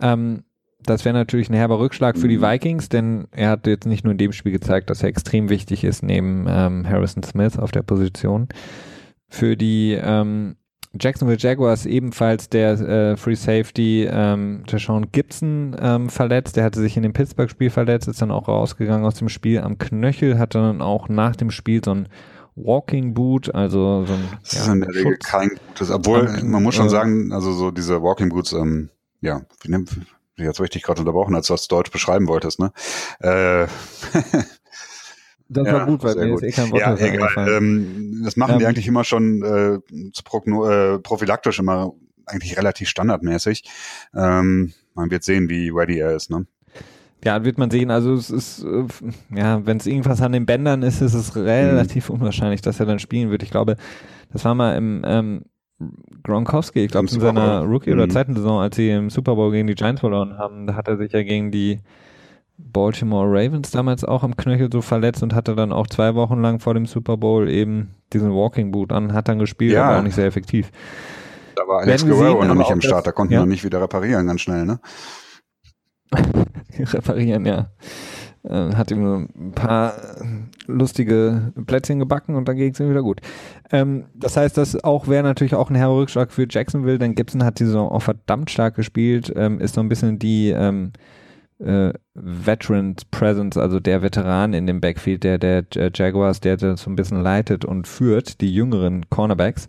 Ähm, das wäre natürlich ein herber Rückschlag für die mhm. Vikings, denn er hat jetzt nicht nur in dem Spiel gezeigt, dass er extrem wichtig ist neben ähm, Harrison Smith auf der Position. Für die ähm, Jacksonville Jaguars ebenfalls der äh, Free Safety ähm, Deshaun Gibson ähm, verletzt. Der hatte sich in dem Pittsburgh-Spiel verletzt, ist dann auch rausgegangen aus dem Spiel am Knöchel, hatte dann auch nach dem Spiel so ein Walking Boot, also so ein. Das ja, ist in der Regel Schutz. kein gutes, obwohl um, man muss schon äh, sagen, also so diese Walking Boots, ähm, ja, wie nennt, jetzt dich gerade unterbrochen, als du das Deutsch beschreiben wolltest, ne? Äh, Das ja, war gut, weil mir ist eh kein Wort ja, egal. Ähm, das machen ähm, die eigentlich immer schon äh, äh, prophylaktisch immer eigentlich relativ standardmäßig. Ähm, man wird sehen, wie ready er ist, ne? Ja, wird man sehen. Also es ist, äh, ja, wenn es irgendwas an den Bändern ist, ist es relativ mhm. unwahrscheinlich, dass er dann spielen wird. Ich glaube, das war mal im ähm, Gronkowski, ich glaube in seiner Rookie- oder mhm. zweiten Saison, als sie im Super Bowl gegen die Giants verloren haben, da hat er sich ja gegen die Baltimore Ravens damals auch am Knöchel so verletzt und hatte dann auch zwei Wochen lang vor dem Super Bowl eben diesen Walking Boot an, hat dann gespielt, ja. aber auch nicht sehr effektiv. Da war Alex Guerrero noch nicht im Start, da konnten ja. wir nicht wieder reparieren, ganz schnell, ne? reparieren, ja. Äh, hat ihm ein paar lustige Plätzchen gebacken und dann ging es ihm wieder gut. Ähm, das heißt, das auch wäre natürlich auch ein herber Rückschlag für Jacksonville, denn Gibson hat die Saison auch verdammt stark gespielt, ähm, ist so ein bisschen die ähm, äh, Veterans Presence, also der Veteran in dem Backfield der, der Jaguars, der das so ein bisschen leitet und führt, die jüngeren Cornerbacks.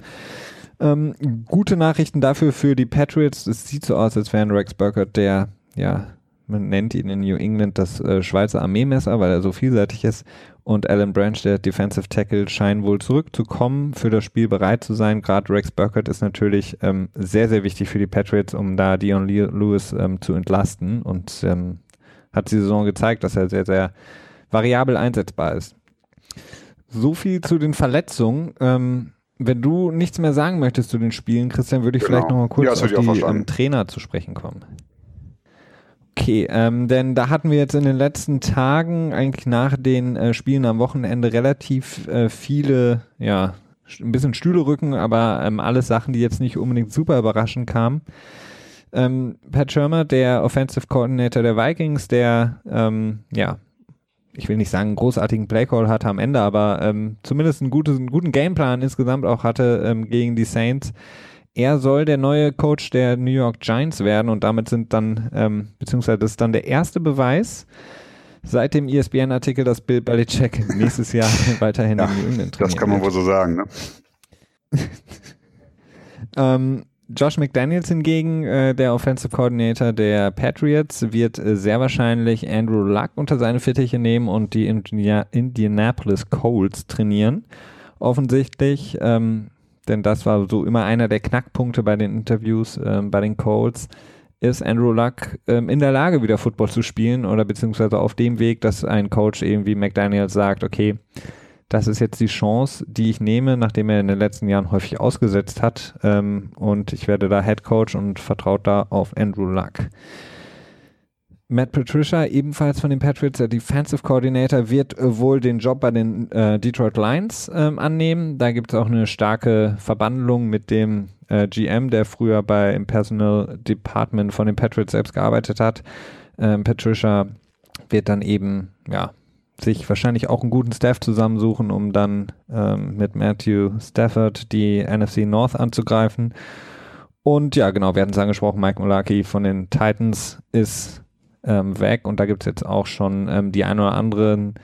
Ähm, gute Nachrichten dafür für die Patriots. Es sieht so aus, als wären Rex Burkhardt der, ja, man nennt ihn in New England das äh, Schweizer Armeemesser, weil er so vielseitig ist. Und Alan Branch, der Defensive Tackle, scheint wohl zurückzukommen, für das Spiel bereit zu sein. Gerade Rex Burkhardt ist natürlich ähm, sehr, sehr wichtig für die Patriots, um da Dion Lewis ähm, zu entlasten. Und ähm, hat die Saison gezeigt, dass er sehr, sehr variabel einsetzbar ist. So viel zu den Verletzungen. Ähm, wenn du nichts mehr sagen möchtest zu den Spielen, Christian, würde ich genau. vielleicht noch mal kurz ja, auf die ähm, Trainer zu sprechen kommen. Okay, ähm, denn da hatten wir jetzt in den letzten Tagen eigentlich nach den äh, Spielen am Wochenende relativ äh, viele, ja, ein bisschen Stühlerücken, aber ähm, alles Sachen, die jetzt nicht unbedingt super überraschend kamen. Ähm, Pat Schirmer, der Offensive Coordinator der Vikings, der, ähm, ja, ich will nicht sagen, einen großartigen Playcall hatte am Ende, aber ähm, zumindest einen, gutes, einen guten Gameplan insgesamt auch hatte ähm, gegen die Saints er soll der neue Coach der New York Giants werden und damit sind dann, ähm, beziehungsweise das ist dann der erste Beweis seit dem ESPN-Artikel, dass Bill Belichick nächstes Jahr weiterhin ja, in New England trainiert. Das kann man wohl so sagen, ne? ähm, Josh McDaniels hingegen, äh, der Offensive Coordinator der Patriots, wird äh, sehr wahrscheinlich Andrew Luck unter seine Fittiche nehmen und die Indiana Indianapolis Colts trainieren. Offensichtlich ähm, denn das war so immer einer der Knackpunkte bei den Interviews ähm, bei den Colts, ist Andrew Luck ähm, in der Lage, wieder Football zu spielen oder beziehungsweise auf dem Weg, dass ein Coach eben wie McDaniels sagt, okay, das ist jetzt die Chance, die ich nehme, nachdem er in den letzten Jahren häufig ausgesetzt hat ähm, und ich werde da Head Coach und vertraut da auf Andrew Luck. Matt Patricia, ebenfalls von den Patriots, der Defensive Coordinator, wird äh, wohl den Job bei den äh, Detroit Lions ähm, annehmen. Da gibt es auch eine starke Verbandlung mit dem äh, GM, der früher bei im Personal Department von den Patriots selbst gearbeitet hat. Ähm, Patricia wird dann eben, ja, sich wahrscheinlich auch einen guten Staff zusammensuchen, um dann ähm, mit Matthew Stafford die NFC North anzugreifen. Und ja, genau, wir hatten es angesprochen, Mike Mulaki von den Titans ist ähm, weg und da gibt es jetzt auch schon ähm, die ein oder anderen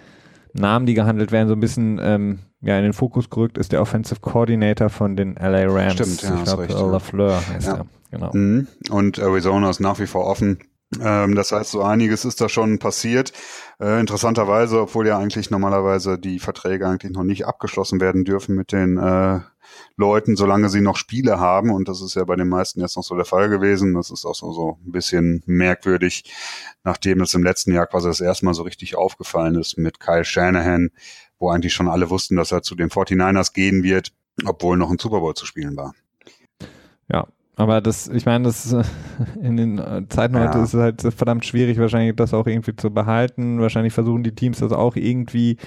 Namen, die gehandelt werden, so ein bisschen ähm, ja, in den Fokus gerückt ist der Offensive Coordinator von den LA Rams. Stimmt, ja, ich glaube, ja. LaFleur heißt ja. er. Genau. Mhm. Und Arizona ist nach wie vor offen. Ähm, das heißt, so einiges ist da schon passiert. Äh, interessanterweise, obwohl ja eigentlich normalerweise die Verträge eigentlich noch nicht abgeschlossen werden dürfen mit den äh, Leuten, solange sie noch Spiele haben. Und das ist ja bei den meisten jetzt noch so der Fall gewesen. Das ist auch so, so ein bisschen merkwürdig, nachdem es im letzten Jahr quasi das erste Mal so richtig aufgefallen ist mit Kyle Shanahan, wo eigentlich schon alle wussten, dass er zu den 49ers gehen wird, obwohl noch ein Super Bowl zu spielen war. Ja, aber das, ich meine, das in den Zeiten heute ja. ist es halt verdammt schwierig, wahrscheinlich das auch irgendwie zu behalten. Wahrscheinlich versuchen die Teams das auch irgendwie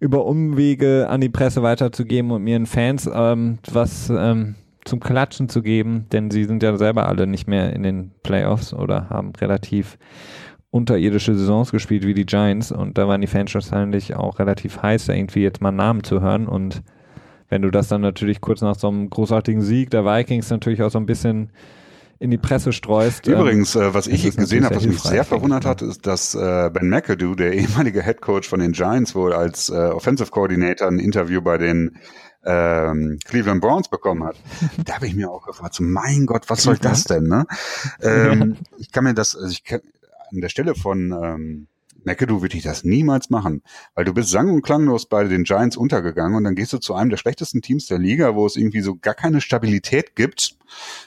über Umwege an die Presse weiterzugeben und ihren Fans ähm, was ähm, zum Klatschen zu geben, denn sie sind ja selber alle nicht mehr in den Playoffs oder haben relativ unterirdische Saisons gespielt wie die Giants und da waren die Fans wahrscheinlich auch relativ heiß, da irgendwie jetzt mal Namen zu hören und wenn du das dann natürlich kurz nach so einem großartigen Sieg der Vikings natürlich auch so ein bisschen in die Presse streust. Ähm, Übrigens, äh, was ich gesehen habe, was mich sehr verwundert hat, ist, dass äh, Ben McAdoo, der ehemalige Head Coach von den Giants, wohl als äh, Offensive Coordinator ein Interview bei den ähm, Cleveland Browns bekommen hat. da habe ich mir auch gefragt, so, mein Gott, was soll das denn? Ne? Ähm, ich kann mir das, also ich kann, an der Stelle von ähm, McAdoo würde ich das niemals machen, weil du bist sang- und klanglos bei den Giants untergegangen und dann gehst du zu einem der schlechtesten Teams der Liga, wo es irgendwie so gar keine Stabilität gibt,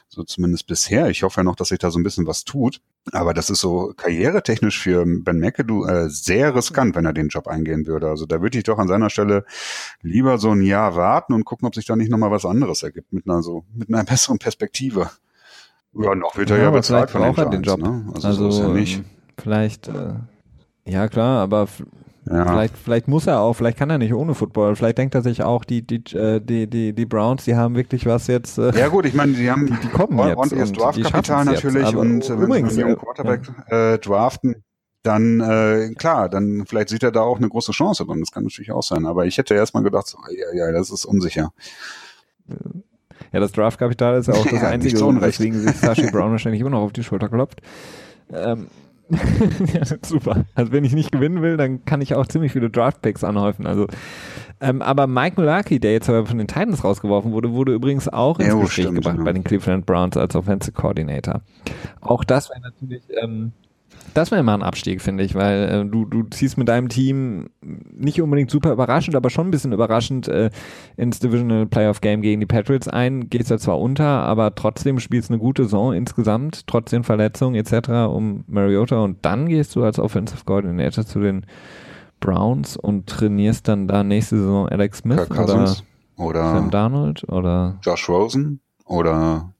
so zumindest bisher. Ich hoffe ja noch, dass sich da so ein bisschen was tut, aber das ist so karrieretechnisch für Ben McAdoo äh, sehr riskant, wenn er den Job eingehen würde. Also da würde ich doch an seiner Stelle lieber so ein Jahr warten und gucken, ob sich da nicht nochmal was anderes ergibt mit einer so mit einer besseren Perspektive. Ja, noch wird er ja, ja bezahlt von den, Giants, den Job. Ne? Also, also so ist ja nicht. Ähm, vielleicht äh ja, klar, aber ja. vielleicht, vielleicht muss er auch, vielleicht kann er nicht ohne Football. Vielleicht denkt er sich auch, die, die, äh, die, die, die Browns, die haben wirklich was jetzt. Äh, ja, gut, ich meine, die haben die, die kommen jetzt ordentliches Draftkapital natürlich und äh, wenn sie einen Quarterback ja. äh, draften, dann äh, klar, dann vielleicht sieht er da auch eine große Chance drin. Das kann natürlich auch sein. Aber ich hätte erstmal gedacht, so, ja, ja, das ist unsicher. Ja, das Draftkapital ist ja auch das ja, Einzige, weswegen sich Sashi Brown wahrscheinlich immer noch auf die Schulter klopft. Ähm, ja, super. Also wenn ich nicht gewinnen will, dann kann ich auch ziemlich viele Draftpicks anhäufen. Also, ähm, aber Mike Mulaki, der jetzt aber von den Titans rausgeworfen wurde, wurde übrigens auch ins ja, Gespräch stimmt, gebracht ja. bei den Cleveland Browns als Offensive Coordinator. Auch das wäre natürlich ähm, das wäre immer ein Abstieg, finde ich, weil äh, du, du ziehst mit deinem Team nicht unbedingt super überraschend, aber schon ein bisschen überraschend äh, ins Divisional Playoff Game gegen die Patriots ein. Gehst ja zwar unter, aber trotzdem spielst eine gute Saison insgesamt, trotz den Verletzungen etc. um Mariota und dann gehst du als Offensive Coordinator zu den Browns und trainierst dann da nächste Saison Alex Smith oder, oder Sam Darnold oder Josh Rosen oder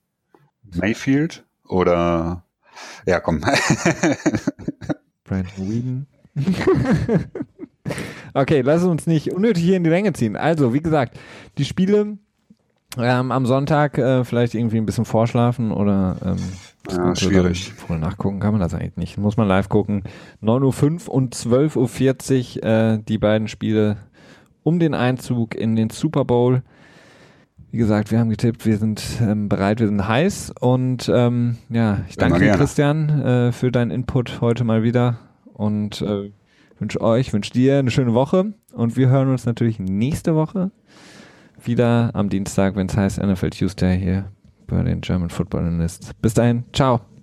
Mayfield oder ja, komm. Brandon Whedon. okay, lass uns nicht unnötig hier in die Länge ziehen. Also, wie gesagt, die Spiele ähm, am Sonntag äh, vielleicht irgendwie ein bisschen vorschlafen oder ähm, ja, schwierig. Voll nachgucken kann man das eigentlich nicht. Muss man live gucken. 9.05 Uhr und 12.40 Uhr äh, die beiden Spiele um den Einzug in den Super Bowl. Wie gesagt, wir haben getippt, wir sind ähm, bereit, wir sind heiß und ähm, ja, ich danke dir, Christian, äh, für deinen Input heute mal wieder und äh, wünsche euch, wünsche dir eine schöne Woche und wir hören uns natürlich nächste Woche wieder am Dienstag, wenn es heißt NFL Tuesday hier bei den German Football Analysts. Bis dahin, ciao.